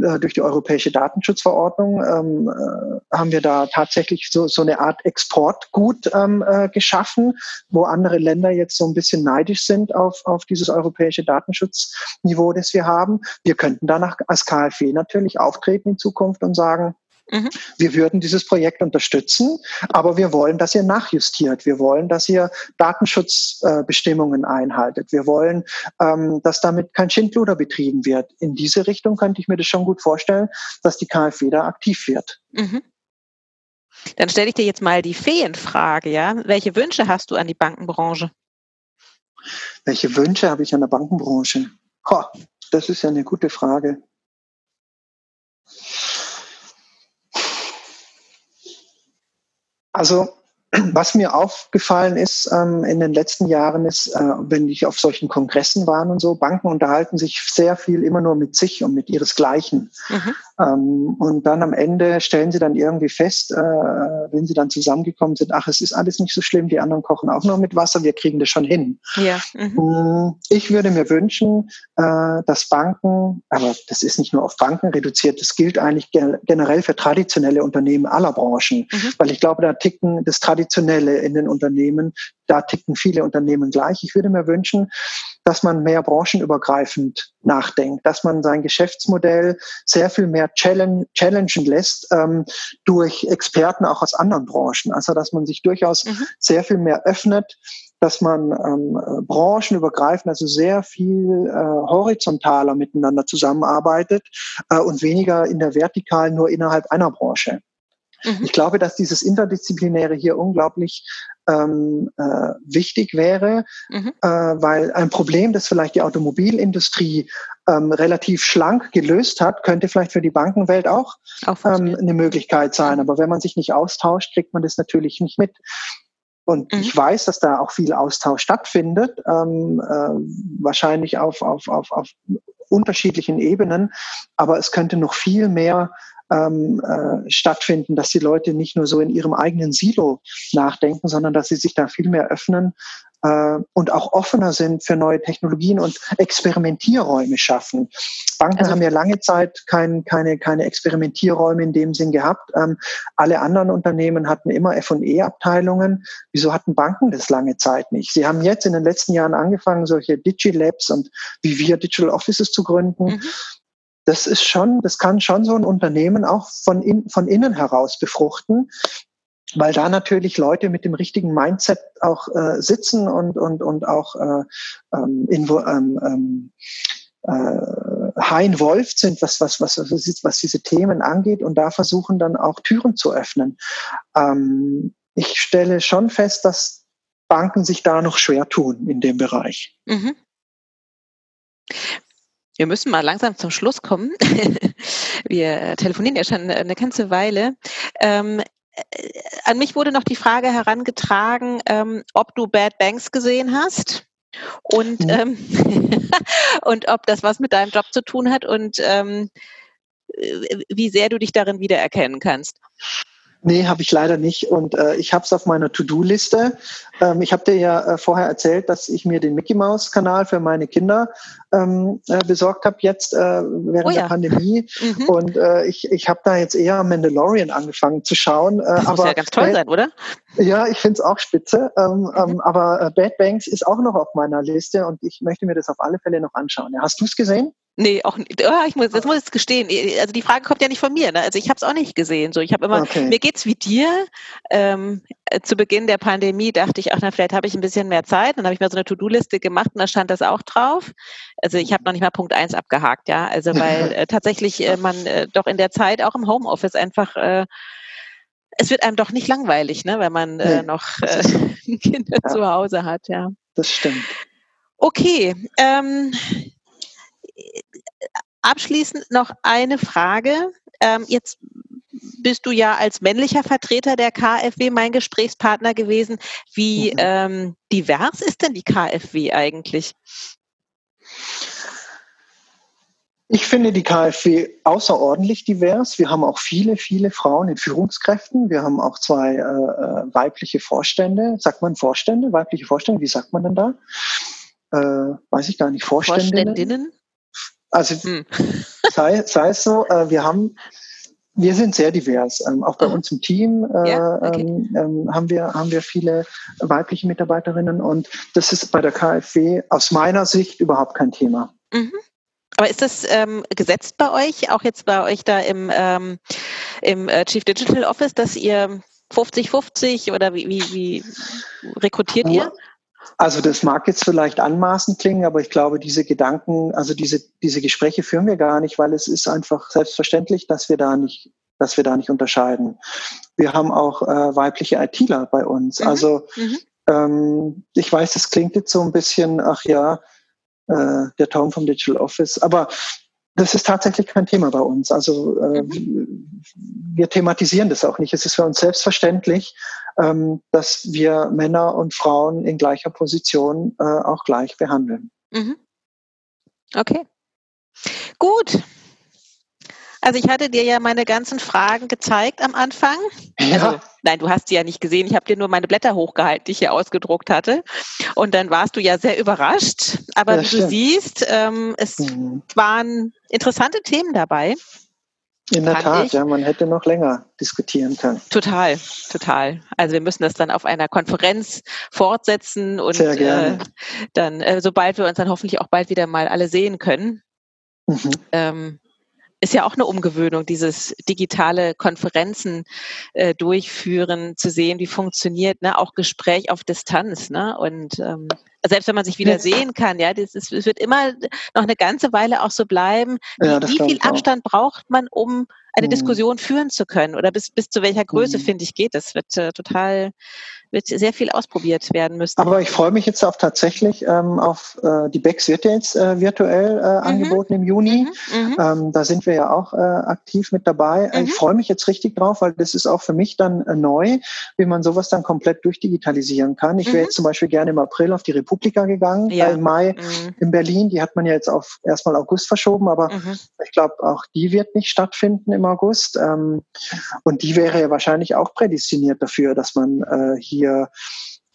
Äh, durch die europäische Datenschutzverordnung ähm, äh, haben wir da tatsächlich so, so eine Art Exportgut ähm, äh, geschaffen, wo andere Länder jetzt so ein bisschen neidisch sind auf, auf dieses europäische Datenschutzniveau, das wir haben. Wir könnten danach als KfW natürlich auftreten in Zukunft und sagen, Mhm. Wir würden dieses Projekt unterstützen, aber wir wollen, dass ihr nachjustiert. Wir wollen, dass ihr Datenschutzbestimmungen einhaltet. Wir wollen, ähm, dass damit kein Schindluder betrieben wird. In diese Richtung könnte ich mir das schon gut vorstellen, dass die KfW da aktiv wird. Mhm. Dann stelle ich dir jetzt mal die Feenfrage, ja? Welche Wünsche hast du an die Bankenbranche? Welche Wünsche habe ich an der Bankenbranche? Ho, das ist ja eine gute Frage. Also was mir aufgefallen ist ähm, in den letzten Jahren ist, äh, wenn ich auf solchen Kongressen war und so, Banken unterhalten sich sehr viel immer nur mit sich und mit ihresgleichen. Mhm. Ähm, und dann am Ende stellen sie dann irgendwie fest, äh, wenn sie dann zusammengekommen sind, ach, es ist alles nicht so schlimm, die anderen kochen auch nur mit Wasser, wir kriegen das schon hin. Ja. Mhm. Mm, ich würde mir wünschen, äh, dass Banken, aber das ist nicht nur auf Banken reduziert, das gilt eigentlich generell für traditionelle Unternehmen aller Branchen, mhm. weil ich glaube, da ticken das Traditionelle in den Unternehmen, da ticken viele Unternehmen gleich. Ich würde mir wünschen, dass man mehr branchenübergreifend nachdenkt, dass man sein Geschäftsmodell sehr viel mehr challenge, challengen lässt ähm, durch Experten auch aus anderen Branchen. Also dass man sich durchaus mhm. sehr viel mehr öffnet, dass man ähm, branchenübergreifend, also sehr viel äh, horizontaler miteinander zusammenarbeitet äh, und weniger in der Vertikalen nur innerhalb einer Branche. Mhm. Ich glaube, dass dieses Interdisziplinäre hier unglaublich ähm, äh, wichtig wäre, mhm. äh, weil ein Problem, das vielleicht die Automobilindustrie ähm, relativ schlank gelöst hat, könnte vielleicht für die Bankenwelt auch, auch ähm, eine Möglichkeit sein. Aber wenn man sich nicht austauscht, kriegt man das natürlich nicht mit. Und mhm. ich weiß, dass da auch viel Austausch stattfindet, ähm, äh, wahrscheinlich auf, auf, auf, auf unterschiedlichen Ebenen. Aber es könnte noch viel mehr ähm, äh, stattfinden, dass die Leute nicht nur so in ihrem eigenen Silo nachdenken, sondern dass sie sich da viel mehr öffnen äh, und auch offener sind für neue Technologien und Experimentierräume schaffen. Banken also, haben ja lange Zeit kein, keine, keine Experimentierräume in dem Sinn gehabt. Ähm, alle anderen Unternehmen hatten immer F&E-Abteilungen. Wieso hatten Banken das lange Zeit nicht? Sie haben jetzt in den letzten Jahren angefangen, solche Digilabs und wie wir Digital Offices zu gründen. Mhm das ist schon, das kann schon so ein Unternehmen auch von, in, von innen heraus befruchten, weil da natürlich Leute mit dem richtigen Mindset auch äh, sitzen und, und, und auch äh, ähm, ähm, ähm, äh, high involved sind, was, was, was, was diese Themen angeht und da versuchen dann auch Türen zu öffnen. Ähm, ich stelle schon fest, dass Banken sich da noch schwer tun in dem Bereich. Mhm. Wir müssen mal langsam zum Schluss kommen. Wir telefonieren ja schon eine ganze Weile. Ähm, äh, an mich wurde noch die Frage herangetragen, ähm, ob du Bad Banks gesehen hast und, mhm. ähm, und ob das was mit deinem Job zu tun hat und ähm, äh, wie sehr du dich darin wiedererkennen kannst. Nee, habe ich leider nicht. Und äh, ich habe es auf meiner To-Do-Liste. Ähm, ich habe dir ja äh, vorher erzählt, dass ich mir den Mickey Mouse-Kanal für meine Kinder ähm, äh, besorgt habe jetzt äh, während oh ja. der Pandemie. Mhm. Und äh, ich, ich habe da jetzt eher Mandalorian angefangen zu schauen. Äh, das aber, muss ja ganz toll sein, oder? Ja, ich finde es auch spitze. Ähm, mhm. ähm, aber äh, Bad Banks ist auch noch auf meiner Liste und ich möchte mir das auf alle Fälle noch anschauen. Ja, hast du es gesehen? Nee, auch nicht. Oh, ich muss, das muss ich gestehen. Also die Frage kommt ja nicht von mir. Ne? Also ich habe es auch nicht gesehen. So, ich habe immer, okay. mir geht's wie dir. Ähm, äh, zu Beginn der Pandemie dachte ich, ach na, vielleicht habe ich ein bisschen mehr Zeit. Dann habe ich mir so eine To-Do-Liste gemacht und da stand das auch drauf. Also ich habe noch nicht mal Punkt eins abgehakt, ja. Also weil äh, tatsächlich äh, man äh, doch in der Zeit auch im Homeoffice einfach äh, es wird einem doch nicht langweilig, ne, wenn man äh, noch äh, Kinder ja. zu Hause hat, ja. Das stimmt. Okay. Ähm, abschließend noch eine Frage. Ähm, jetzt bist du ja als männlicher Vertreter der KfW mein Gesprächspartner gewesen. Wie mhm. ähm, divers ist denn die KfW eigentlich? Ich finde die KfW außerordentlich divers. Wir haben auch viele, viele Frauen in Führungskräften. Wir haben auch zwei äh, äh weibliche Vorstände. Sagt man Vorstände? Weibliche Vorstände? Wie sagt man denn da? Äh, weiß ich gar nicht. Vorständinnen? Vorständinnen? Also hm. sei, sei es so, äh, wir haben wir sind sehr divers. Ähm, auch bei mhm. uns im Team äh, ja, okay. ähm, ähm, haben, wir, haben wir viele weibliche Mitarbeiterinnen und das ist bei der KfW aus meiner Sicht überhaupt kein Thema. Mhm. Aber ist das ähm, gesetzt bei euch, auch jetzt bei euch da im, ähm, im äh, Chief Digital Office, dass ihr 50-50 oder wie, wie, wie rekrutiert ihr? Also das mag jetzt vielleicht anmaßend klingen, aber ich glaube, diese Gedanken, also diese, diese Gespräche führen wir gar nicht, weil es ist einfach selbstverständlich, dass wir da nicht, dass wir da nicht unterscheiden. Wir haben auch äh, weibliche ITler bei uns. Mhm. Also mhm. Ähm, ich weiß, das klingt jetzt so ein bisschen, ach ja, äh, der Tom vom Digital Office, aber das ist tatsächlich kein Thema bei uns. Also äh, mhm. wir thematisieren das auch nicht. Es ist für uns selbstverständlich, ähm, dass wir Männer und Frauen in gleicher Position äh, auch gleich behandeln. Mhm. Okay. Gut. Also ich hatte dir ja meine ganzen Fragen gezeigt am Anfang. Ja. Also, nein, du hast sie ja nicht gesehen. Ich habe dir nur meine Blätter hochgehalten, die ich hier ausgedruckt hatte. Und dann warst du ja sehr überrascht. Aber ja, wie stimmt. du siehst, ähm, es mhm. waren interessante Themen dabei. In der Tat, ich. ja, man hätte noch länger diskutieren können. Total, total. Also wir müssen das dann auf einer Konferenz fortsetzen und Sehr gerne. Äh, dann, äh, sobald wir uns dann hoffentlich auch bald wieder mal alle sehen können. Mhm. Ähm, ist ja auch eine Umgewöhnung, dieses digitale Konferenzen äh, durchführen, zu sehen, wie funktioniert, ne, auch Gespräch auf Distanz, ne? Und ähm, selbst wenn man sich wieder sehen kann, ja, das ist, es wird immer noch eine ganze Weile auch so bleiben. Ja, wie, wie viel Abstand braucht man, um eine mhm. Diskussion führen zu können? Oder bis, bis zu welcher Größe, mhm. finde ich, geht das? Wird äh, total wird sehr viel ausprobiert werden müssen. Aber ich freue mich jetzt auch tatsächlich ähm, auf äh, die BEX wird ja jetzt äh, virtuell äh, mhm. angeboten im Juni. Mhm. mhm. Ähm, da sind wir ja auch äh, aktiv mit dabei. Mhm. Ich freue mich jetzt richtig drauf, weil das ist auch für mich dann äh, neu, wie man sowas dann komplett durchdigitalisieren kann. Ich wäre jetzt zum Beispiel gerne im April auf die Republika gegangen, ja. im Mai in Berlin. Die hat man ja jetzt auf erstmal August verschoben, aber ich glaube, auch die wird nicht stattfinden im August. Ähm, und die wäre ja wahrscheinlich auch prädestiniert dafür, dass man äh, hier hier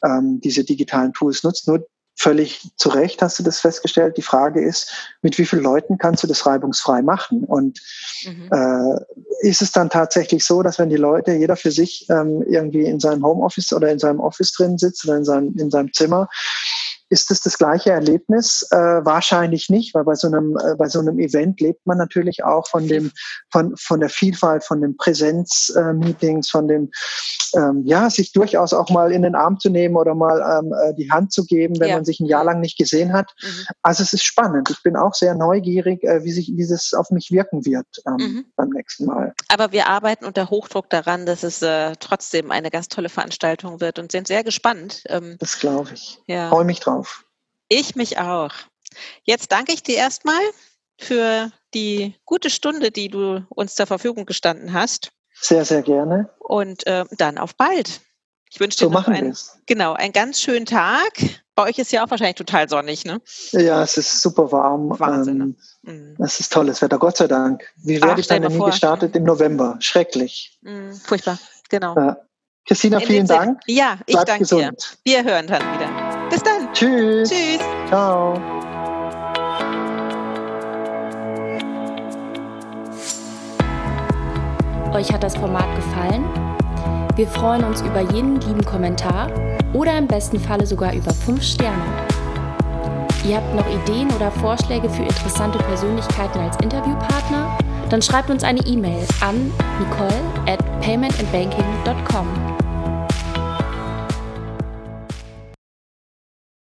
ähm, diese digitalen Tools nutzt. Nur völlig zu Recht hast du das festgestellt. Die Frage ist, mit wie vielen Leuten kannst du das reibungsfrei machen? Und mhm. äh, ist es dann tatsächlich so, dass wenn die Leute, jeder für sich ähm, irgendwie in seinem Homeoffice oder in seinem Office drin sitzt oder in seinem, in seinem Zimmer, ist es das gleiche Erlebnis? Äh, wahrscheinlich nicht, weil bei so einem äh, bei so einem Event lebt man natürlich auch von dem von von der Vielfalt, von den Präsenzmeetings, von dem ähm, ja sich durchaus auch mal in den Arm zu nehmen oder mal ähm, äh, die Hand zu geben, wenn ja. man sich ein Jahr lang nicht gesehen hat. Mhm. Also es ist spannend. Ich bin auch sehr neugierig, äh, wie sich wie das auf mich wirken wird ähm, mhm. beim nächsten Mal. Aber wir arbeiten unter Hochdruck daran, dass es äh, trotzdem eine ganz tolle Veranstaltung wird und sind sehr gespannt. Ähm, das glaube ich. Ja. Freue mich drauf drauf. Ich mich auch. Jetzt danke ich dir erstmal für die gute Stunde, die du uns zur Verfügung gestanden hast. Sehr, sehr gerne. Und äh, dann auf bald. Ich wünsche dir so noch einen, genau, einen ganz schönen Tag. Bei euch ist ja auch wahrscheinlich total sonnig, ne? Ja, es ist super warm. Wahnsinn. Ähm, mhm. Es ist tolles Wetter, Gott sei Dank. Wie werde ich dann nie gestartet im November? Schrecklich. Mhm, furchtbar, genau. Ja. Christina, vielen Dank. Ja, ich Bleib danke gesund. dir. Wir hören dann wieder. Tschüss. Tschüss. Ciao. Euch hat das Format gefallen? Wir freuen uns über jeden lieben Kommentar oder im besten Falle sogar über 5 Sterne. Ihr habt noch Ideen oder Vorschläge für interessante Persönlichkeiten als Interviewpartner? Dann schreibt uns eine E-Mail an nicole at paymentandbanking.com.